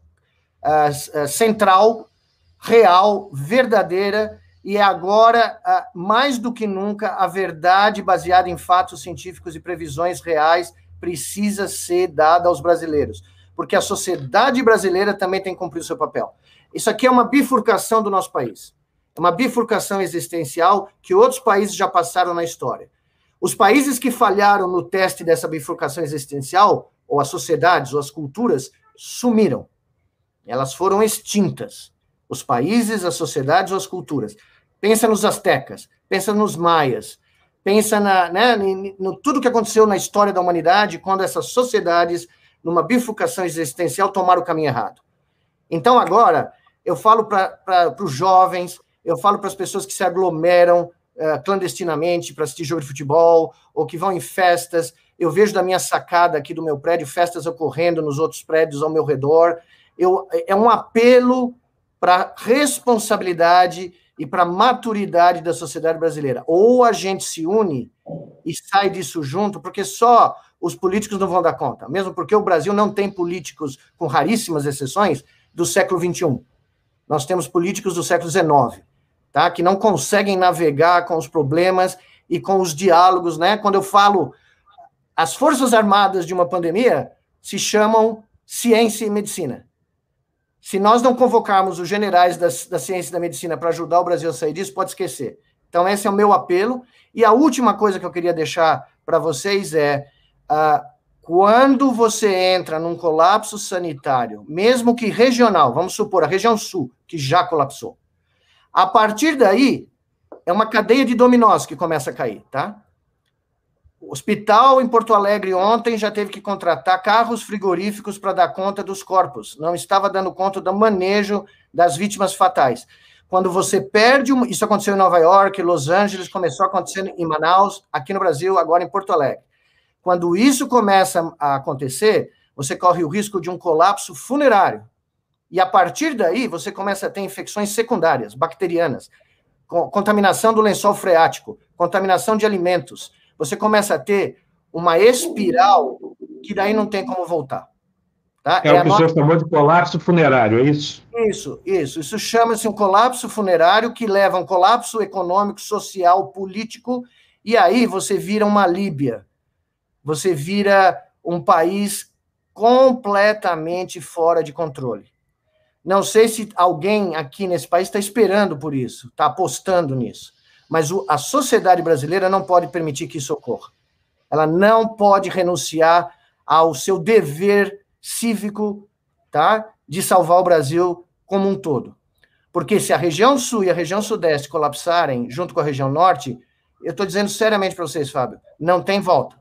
uh, central, real, verdadeira e é agora, ah, mais do que nunca, a verdade baseada em fatos científicos e previsões reais precisa ser dada aos brasileiros, porque a sociedade brasileira também tem que cumprir o seu papel. Isso aqui é uma bifurcação do nosso país, é uma bifurcação existencial que outros países já passaram na história. Os países que falharam no teste dessa bifurcação existencial, ou as sociedades, ou as culturas, sumiram. Elas foram extintas. Os países, as sociedades ou as culturas. Pensa nos astecas, pensa nos maias, pensa na, né, no tudo que aconteceu na história da humanidade quando essas sociedades, numa bifurcação existencial, tomaram o caminho errado. Então, agora, eu falo para os jovens, eu falo para as pessoas que se aglomeram uh, clandestinamente para assistir jogo de futebol, ou que vão em festas. Eu vejo da minha sacada aqui do meu prédio festas ocorrendo nos outros prédios ao meu redor. Eu, é um apelo para responsabilidade e para a maturidade da sociedade brasileira. Ou a gente se une e sai disso junto, porque só os políticos não vão dar conta, mesmo porque o Brasil não tem políticos, com raríssimas exceções, do século XXI. Nós temos políticos do século XIX, tá? que não conseguem navegar com os problemas e com os diálogos. Né? Quando eu falo as Forças Armadas de uma pandemia, se chamam ciência e medicina. Se nós não convocarmos os generais da, da ciência e da medicina para ajudar o Brasil a sair disso, pode esquecer. Então, esse é o meu apelo. E a última coisa que eu queria deixar para vocês é: uh, quando você entra num colapso sanitário, mesmo que regional, vamos supor a região sul, que já colapsou, a partir daí, é uma cadeia de dominós que começa a cair, tá? Hospital em Porto Alegre ontem já teve que contratar carros frigoríficos para dar conta dos corpos. Não estava dando conta do manejo das vítimas fatais. Quando você perde, isso aconteceu em Nova York, Los Angeles, começou acontecendo em Manaus, aqui no Brasil, agora em Porto Alegre. Quando isso começa a acontecer, você corre o risco de um colapso funerário. E a partir daí, você começa a ter infecções secundárias, bacterianas, contaminação do lençol freático, contaminação de alimentos, você começa a ter uma espiral que daí não tem como voltar. Tá? É, é o que o senhor chamou de colapso funerário, é isso? Isso, isso. Isso chama-se um colapso funerário que leva a um colapso econômico, social, político, e aí você vira uma Líbia. Você vira um país completamente fora de controle. Não sei se alguém aqui nesse país está esperando por isso, está apostando nisso. Mas a sociedade brasileira não pode permitir que isso ocorra. Ela não pode renunciar ao seu dever cívico, tá? De salvar o Brasil como um todo. Porque se a região sul e a região sudeste colapsarem junto com a região norte, eu estou dizendo seriamente para vocês, Fábio, não tem volta.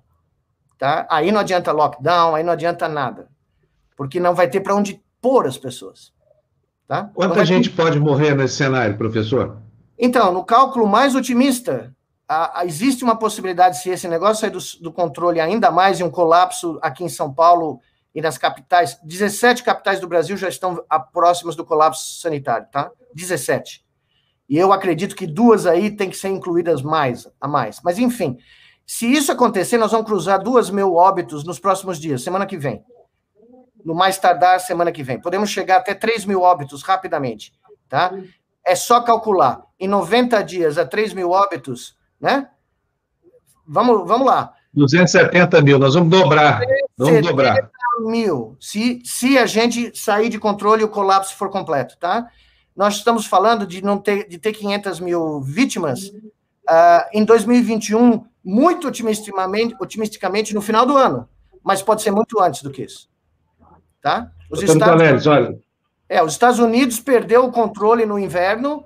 Tá? Aí não adianta lockdown, aí não adianta nada. Porque não vai ter para onde pôr as pessoas. Tá? Quanta gente ter... pode morrer nesse cenário, professor? Então, no cálculo mais otimista, a, a, existe uma possibilidade, se esse negócio sair do, do controle ainda mais, e um colapso aqui em São Paulo e nas capitais, 17 capitais do Brasil já estão próximas do colapso sanitário, tá? 17. E eu acredito que duas aí tem que ser incluídas mais, a mais. Mas, enfim, se isso acontecer, nós vamos cruzar duas mil óbitos nos próximos dias, semana que vem. No mais tardar, semana que vem. Podemos chegar até 3 mil óbitos rapidamente, tá? É só calcular. Em 90 dias a 3 mil óbitos, né? Vamos, vamos lá. 270 mil, nós vamos dobrar. Vamos dobrar. mil, se, se a gente sair de controle e o colapso for completo, tá? Nós estamos falando de não ter, de ter 500 mil vítimas uh, em 2021, muito otimisticamente, otimisticamente no final do ano, mas pode ser muito antes do que isso. Tá? Os Estados, olha. É, os Estados Unidos perdeu o controle no inverno,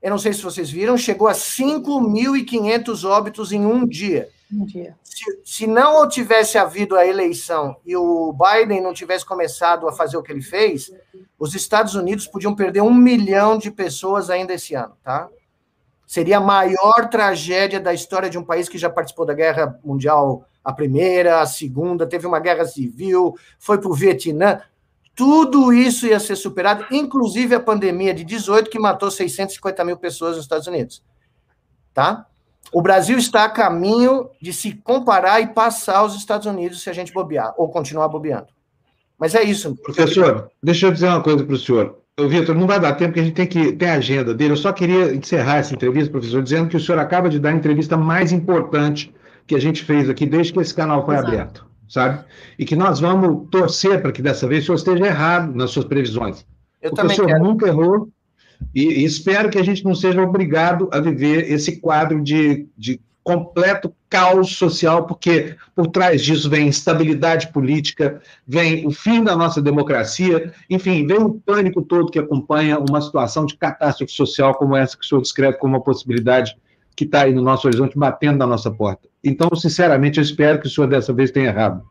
eu não sei se vocês viram, chegou a 5.500 óbitos em um dia. Um dia. Se, se não tivesse havido a eleição e o Biden não tivesse começado a fazer o que ele fez, os Estados Unidos podiam perder um milhão de pessoas ainda esse ano, tá? Seria a maior tragédia da história de um país que já participou da Guerra Mundial, a primeira, a segunda, teve uma guerra civil, foi para o Vietnã. Tudo isso ia ser superado, inclusive a pandemia de 18, que matou 650 mil pessoas nos Estados Unidos. Tá? O Brasil está a caminho de se comparar e passar os Estados Unidos se a gente bobear, ou continuar bobeando. Mas é isso. Professor, deixa eu dizer uma coisa para o senhor. Vitor, não vai dar tempo, porque a gente tem que ter a agenda dele. Eu só queria encerrar essa entrevista, professor, dizendo que o senhor acaba de dar a entrevista mais importante que a gente fez aqui desde que esse canal foi Exato. aberto, sabe? E que nós vamos torcer para que dessa vez o senhor esteja errado nas suas previsões. Eu porque o senhor quero. nunca errou, e, e, espero que a gente não seja obrigado a viver esse quadro de, de completo caos social, porque por trás disso vem instabilidade política, vem o fim da nossa democracia, enfim, vem o pânico todo que acompanha uma situação de catástrofe social como essa que o senhor descreve como uma possibilidade que está aí no nosso horizonte, batendo na nossa porta. Então, sinceramente, eu espero que o senhor dessa vez tenha errado.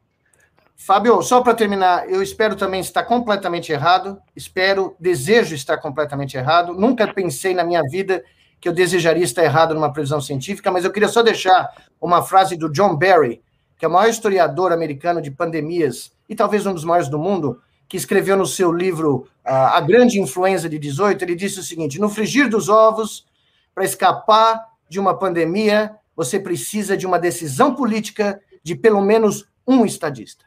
Fábio, só para terminar, eu espero também estar completamente errado, espero, desejo estar completamente errado. Nunca pensei na minha vida que eu desejaria estar errado numa previsão científica, mas eu queria só deixar uma frase do John Barry, que é o maior historiador americano de pandemias e talvez um dos maiores do mundo, que escreveu no seu livro A Grande Influenza de 18, ele disse o seguinte: No frigir dos ovos, para escapar de uma pandemia, você precisa de uma decisão política de pelo menos um estadista.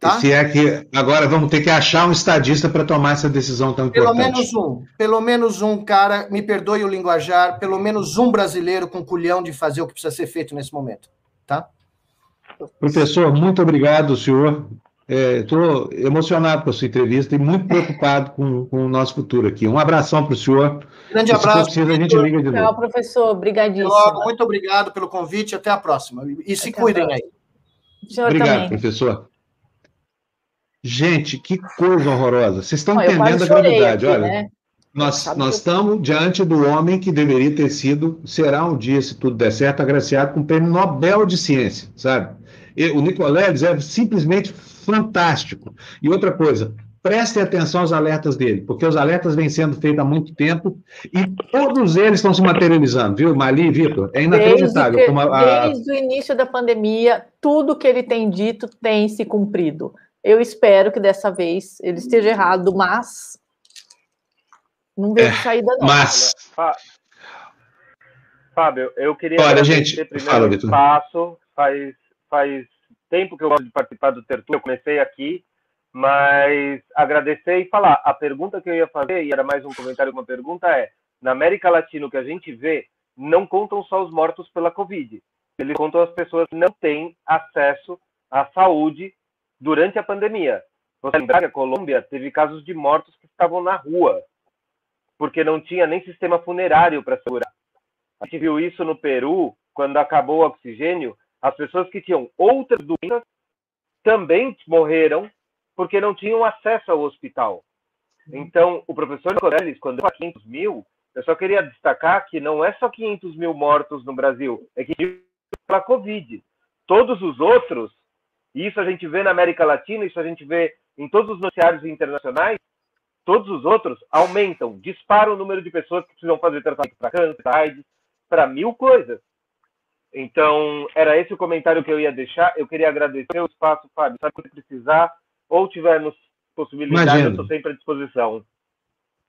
Tá? Se é que agora vamos ter que achar um estadista para tomar essa decisão tão pelo importante. Pelo menos um. Pelo menos um cara, me perdoe o linguajar, pelo menos um brasileiro com culhão de fazer o que precisa ser feito nesse momento. Tá? Professor, muito obrigado, senhor. Estou é, emocionado com a sua entrevista e muito preocupado com, com o nosso futuro aqui. Um abração para o senhor. Grande abraço. Se a gente liga de novo. Tchau, professor. Obrigadíssimo. Muito obrigado pelo convite. Até a próxima. E se Até cuidem aí. Obrigado, também. professor. Gente, que coisa horrorosa. Vocês estão entendendo a gravidade, aqui, olha. Né? Nós, nós estamos diante do homem que deveria ter sido, será um dia, se tudo der certo, agraciado com o prêmio Nobel de Ciência, sabe? E, o Nicoleles é simplesmente fantástico. E outra coisa, prestem atenção aos alertas dele, porque os alertas vêm sendo feitos há muito tempo e todos eles estão se materializando, viu, Mali e Vitor? É inacreditável. Desde, a... desde o início da pandemia, tudo que ele tem dito tem se cumprido. Eu espero que dessa vez ele esteja errado, mas não vejo é, saída não. Mas... Fábio, eu queria Olha, gente, primeiro fala, espaço, faz, faz tempo que eu gosto de participar do Tertúlio, eu comecei aqui, mas agradecer e falar. A pergunta que eu ia fazer, e era mais um comentário, uma pergunta é, na América Latina, o que a gente vê, não contam só os mortos pela Covid, eles contam as pessoas que não têm acesso à saúde durante a pandemia. Você lembrar que a Colômbia teve casos de mortos que estavam na rua, porque não tinha nem sistema funerário para segurar. A gente viu isso no Peru, quando acabou o oxigênio, as pessoas que tinham outras doenças também morreram porque não tinham acesso ao hospital. Então, o professor Nicoleles, quando falou 500 mil, eu só queria destacar que não é só 500 mil mortos no Brasil, é que pela Covid. Todos os outros isso a gente vê na América Latina, isso a gente vê em todos os noticiários internacionais. todos os outros aumentam, disparam o número de pessoas que precisam fazer tratamento para câncer, AIDS, para mil coisas. Então, era esse o comentário que eu ia deixar. Eu queria agradecer o espaço, Fábio. Sabe que precisar ou tivermos possibilidade, Imagina. eu estou sempre à disposição.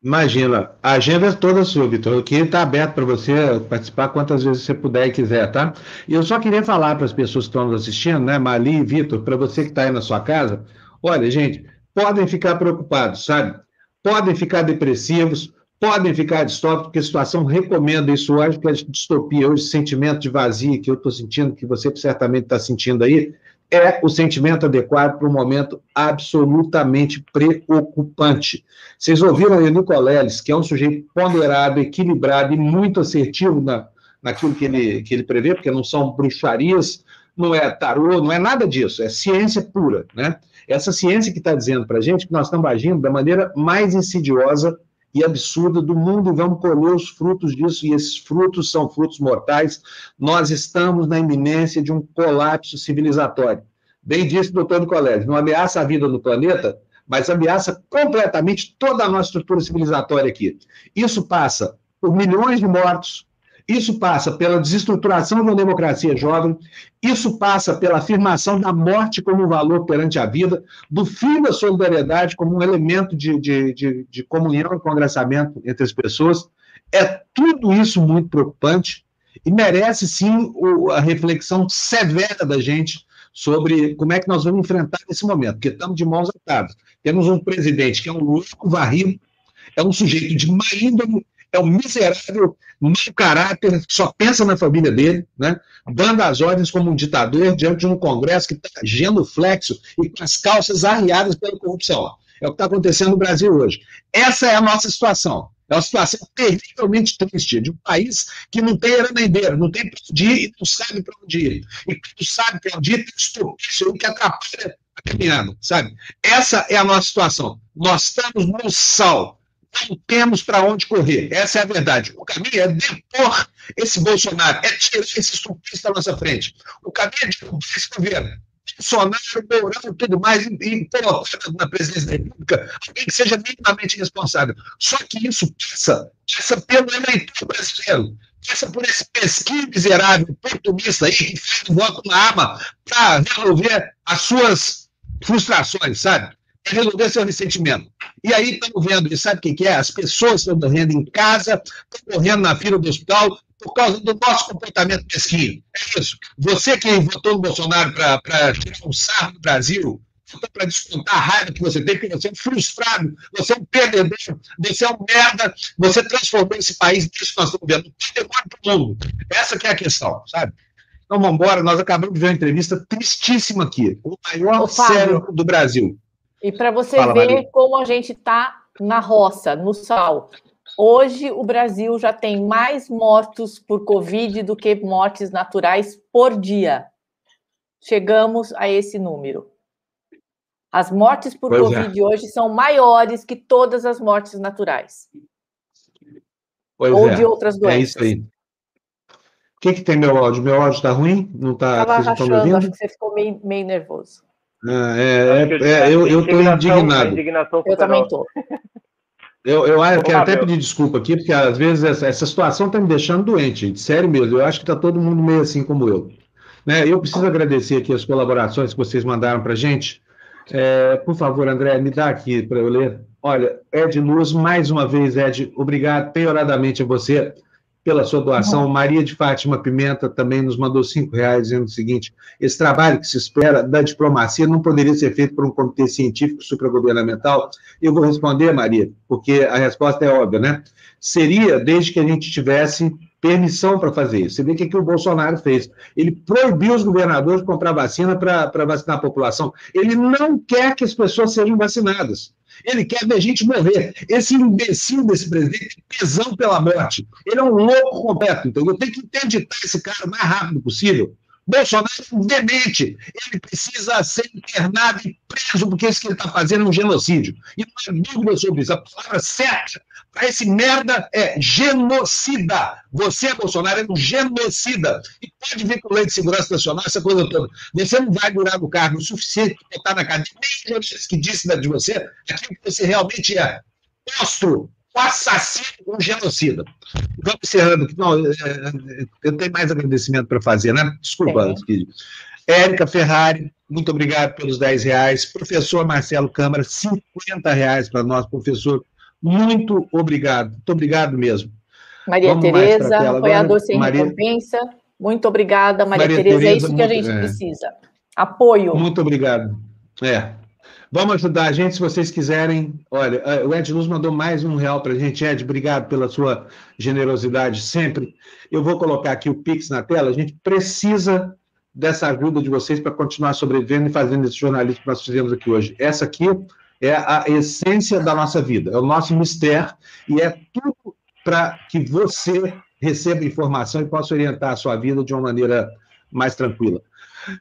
Imagina, a agenda é toda sua, Vitor. Aqui está aberto para você participar quantas vezes você puder e quiser, tá? E eu só queria falar para as pessoas que estão nos assistindo, né, Mali e Vitor, para você que está aí na sua casa, olha, gente, podem ficar preocupados, sabe? Podem ficar depressivos, podem ficar distópicos, porque a situação recomenda isso hoje, que a distopia, hoje, sentimento de vazio que eu estou sentindo, que você certamente está sentindo aí, é o sentimento adequado para um momento absolutamente preocupante. Vocês ouviram aí o Nicoleles, que é um sujeito ponderado, equilibrado e muito assertivo na, naquilo que ele, que ele prevê, porque não são bruxarias, não é tarô, não é nada disso, é ciência pura, né? Essa ciência que está dizendo para a gente que nós estamos agindo da maneira mais insidiosa e absurda do mundo e vamos colher os frutos disso, e esses frutos são frutos mortais. Nós estamos na iminência de um colapso civilizatório. Bem disse doutor Nicolés, não ameaça a vida no planeta, mas ameaça completamente toda a nossa estrutura civilizatória aqui. Isso passa por milhões de mortos, isso passa pela desestruturação de uma democracia jovem, isso passa pela afirmação da morte como valor perante a vida, do fim da solidariedade como um elemento de, de, de, de comunhão e congressamento entre as pessoas. É tudo isso muito preocupante e merece, sim, a reflexão severa da gente sobre como é que nós vamos enfrentar esse momento, porque estamos de mãos atadas. Temos um presidente que é um louco varrido, é um sujeito de má índole, é um miserável, mau caráter, só pensa na família dele, né? dando as ordens como um ditador diante de um Congresso que está genuflexo e com as calças arriadas pela corrupção. É o que está acontecendo no Brasil hoje. Essa é a nossa situação. É uma situação terrivelmente triste de um país que não tem aranendeiro, não tem para onde ir e não sabe para onde ir. E quando sabe para onde ir, tem estupício que atrapalha a caminhada, sabe? Essa é a nossa situação. Nós estamos no sal não temos para onde correr. Essa é a verdade. O caminho é depor esse Bolsonaro, é tirar esse estupista da nossa frente. O caminho é derrubar esse governo. Bolsonaro, Mourão, tudo mais, e, e colocar na presidência da República alguém que seja minimamente responsável. Só que isso passa, passa pelo eleitor brasileiro, passa por esse pesquisa miserável, oportunista aí, que faz o voto na arma para resolver as suas frustrações, sabe? Resolver seu ressentimento. E aí estamos vendo, e sabe o que, que é? As pessoas estão morrendo em casa, estão morrendo na fila do hospital por causa do nosso comportamento mesquinho. É isso. Você que votou no Bolsonaro para tirar um sarro do Brasil, para descontar a raiva que você tem, porque você é um frustrado, você é um perdedor, você é um merda, você transformou esse país nisso que nós estamos vendo, patrimônio para o mundo. Essa que é a questão, sabe? Então vamos embora, nós acabamos de ver uma entrevista tristíssima aqui, o maior cérebro do Brasil. E para você Fala, ver Maria. como a gente está na roça, no sal. Hoje o Brasil já tem mais mortos por Covid do que mortes naturais por dia. Chegamos a esse número. As mortes por pois é. Covid é. hoje são maiores que todas as mortes naturais. Pois ou é. de outras doenças. É isso aí. O que, que tem meu áudio? Meu áudio está ruim? Não está? Estava rachando, acho que você ficou meio, meio nervoso. Ah, é, é, é, eu estou indignado. Eu também estou. Eu, eu, eu quero até pedir desculpa aqui, porque às vezes essa, essa situação está me deixando doente, sério mesmo. Eu acho que está todo mundo meio assim como eu. Né? Eu preciso agradecer aqui as colaborações que vocês mandaram para a gente. É, por favor, André, me dá aqui para eu ler. Olha, Ed Luz, mais uma vez, Ed, obrigado peioradamente a você pela sua doação. Maria de Fátima Pimenta também nos mandou cinco reais, dizendo o seguinte: esse trabalho que se espera da diplomacia não poderia ser feito por um comitê científico supragovernamental? Eu vou responder, Maria, porque a resposta é óbvia, né? Seria desde que a gente tivesse permissão para fazer isso. Você vê o que, o Bolsonaro fez. Ele proibiu os governadores de comprar vacina para vacinar a população. Ele não quer que as pessoas sejam vacinadas. Ele quer ver gente morrer. Esse imbecil desse presidente tem tesão pela morte. Ele é um louco completo, entendeu? Tem que interditar esse cara o mais rápido possível. Bolsonaro é um demente. Ele precisa ser internado e preso, porque isso que ele está fazendo é um genocídio. E não há dúvida sobre isso. A palavra certa para esse merda é genocida. Você, Bolsonaro, é um genocida. E pode vir com lei de segurança nacional, essa coisa toda. Você não vai durar no cargo o suficiente para botar na cadeia nem os que disse de você aquilo que você realmente é. monstro, o assassino, o genocida. Vamos encerrando. Não, é, é, eu tenho mais agradecimento para fazer, né? Desculpa, filho. Érica Ferrari, muito obrigado pelos 10 reais. Professor Marcelo Câmara, 50 reais para nós, professor. Muito obrigado. Muito obrigado mesmo. Maria Vamos Tereza, apoiador sem Maria... recompensa. Muito obrigada, Maria, Maria Tereza. É isso que muito, a gente é. precisa. Apoio. Muito obrigado. É. Vamos ajudar a gente se vocês quiserem. Olha, é, o Ed Luz mandou mais um real para a gente. Ed, obrigado pela sua generosidade sempre. Eu vou colocar aqui o Pix na tela. A gente precisa dessa ajuda de vocês para continuar sobrevivendo e fazendo esse jornalismo que nós fizemos aqui hoje. Essa aqui é a essência da nossa vida, é o nosso mistério e é tudo para que você receba informação e possa orientar a sua vida de uma maneira mais tranquila.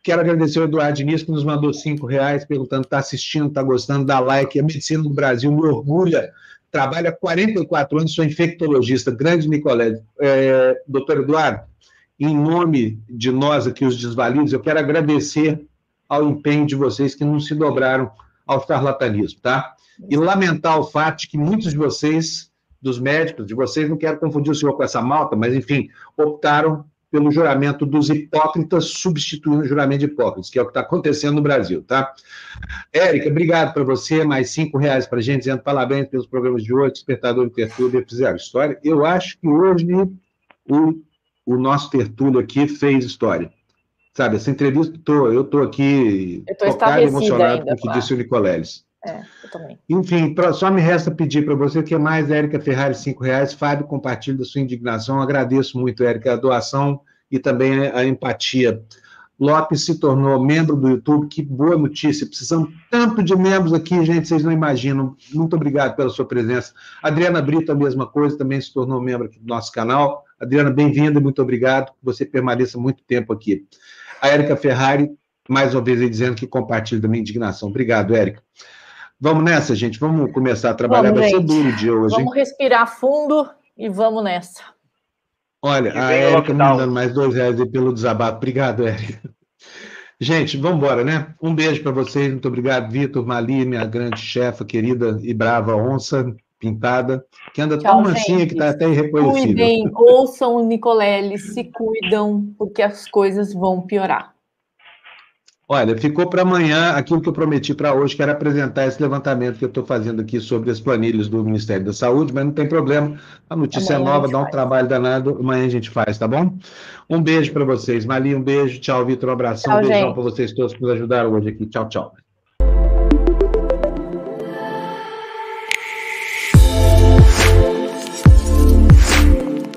Quero agradecer ao Eduardo Diniz, que nos mandou cinco reais, perguntando, está assistindo, está gostando, dá like. A medicina do Brasil me orgulha. Trabalho há 44 anos, sou infectologista. Grande Nicolé. É, doutor Eduardo, em nome de nós aqui, os desvalidos, eu quero agradecer ao empenho de vocês que não se dobraram ao charlatanismo, tá? E lamentar o fato de que muitos de vocês, dos médicos, de vocês, não quero confundir o senhor com essa malta, mas, enfim, optaram pelo juramento dos hipócritas, substituindo o juramento de hipócritas, que é o que está acontecendo no Brasil, tá? Érica, obrigado para você, mais cinco reais para a gente, dizendo parabéns pelos programas de hoje, Despertador Intertúlio e Fizeram História. Eu acho que hoje o o nosso tertúlio aqui fez história. Sabe, essa entrevista, tô, eu estou aqui eu tô tocado e emocionado com o que disse o Nicoleles. É, eu também. Enfim, pra, só me resta pedir para você que é mais, Érica Ferrari, cinco reais. Fábio, compartilhe da sua indignação. Agradeço muito, Érica, a doação e também a, a empatia. Lopes se tornou membro do YouTube. Que boa notícia. Precisamos tanto de membros aqui, gente, vocês não imaginam. Muito obrigado pela sua presença. Adriana Brito, a mesma coisa, também se tornou membro aqui do nosso canal. Adriana, bem-vinda, muito obrigado. Que você permaneça muito tempo aqui. A Érica Ferrari, mais uma vez, aí, dizendo que compartilha da minha indignação. Obrigado, Érica. Vamos nessa, gente. Vamos começar a trabalhar. Vamos, Vai ser duro dia hoje. Vamos hein? respirar fundo e vamos nessa. Olha, a Érica me dando mais dois reais aí pelo desabafo. Obrigado, Érica. Gente, vamos embora, né? Um beijo para vocês. Muito obrigado, Vitor, Mali, minha grande chefa, querida e brava onça pintada, que anda Tchau, tão mansinha que está até irreconhecível. Cuidem, ouçam o Nicolelli, se cuidam, porque as coisas vão piorar. Olha, ficou para amanhã aquilo que eu prometi para hoje, que era apresentar esse levantamento que eu estou fazendo aqui sobre as planilhas do Ministério da Saúde, mas não tem problema, a notícia amanhã é nova, dá um faz. trabalho danado, amanhã a gente faz, tá bom? Um beijo para vocês. Mali, um beijo, tchau, Vitor, um abração, tchau, um beijão para vocês todos que nos ajudaram hoje aqui. Tchau, tchau.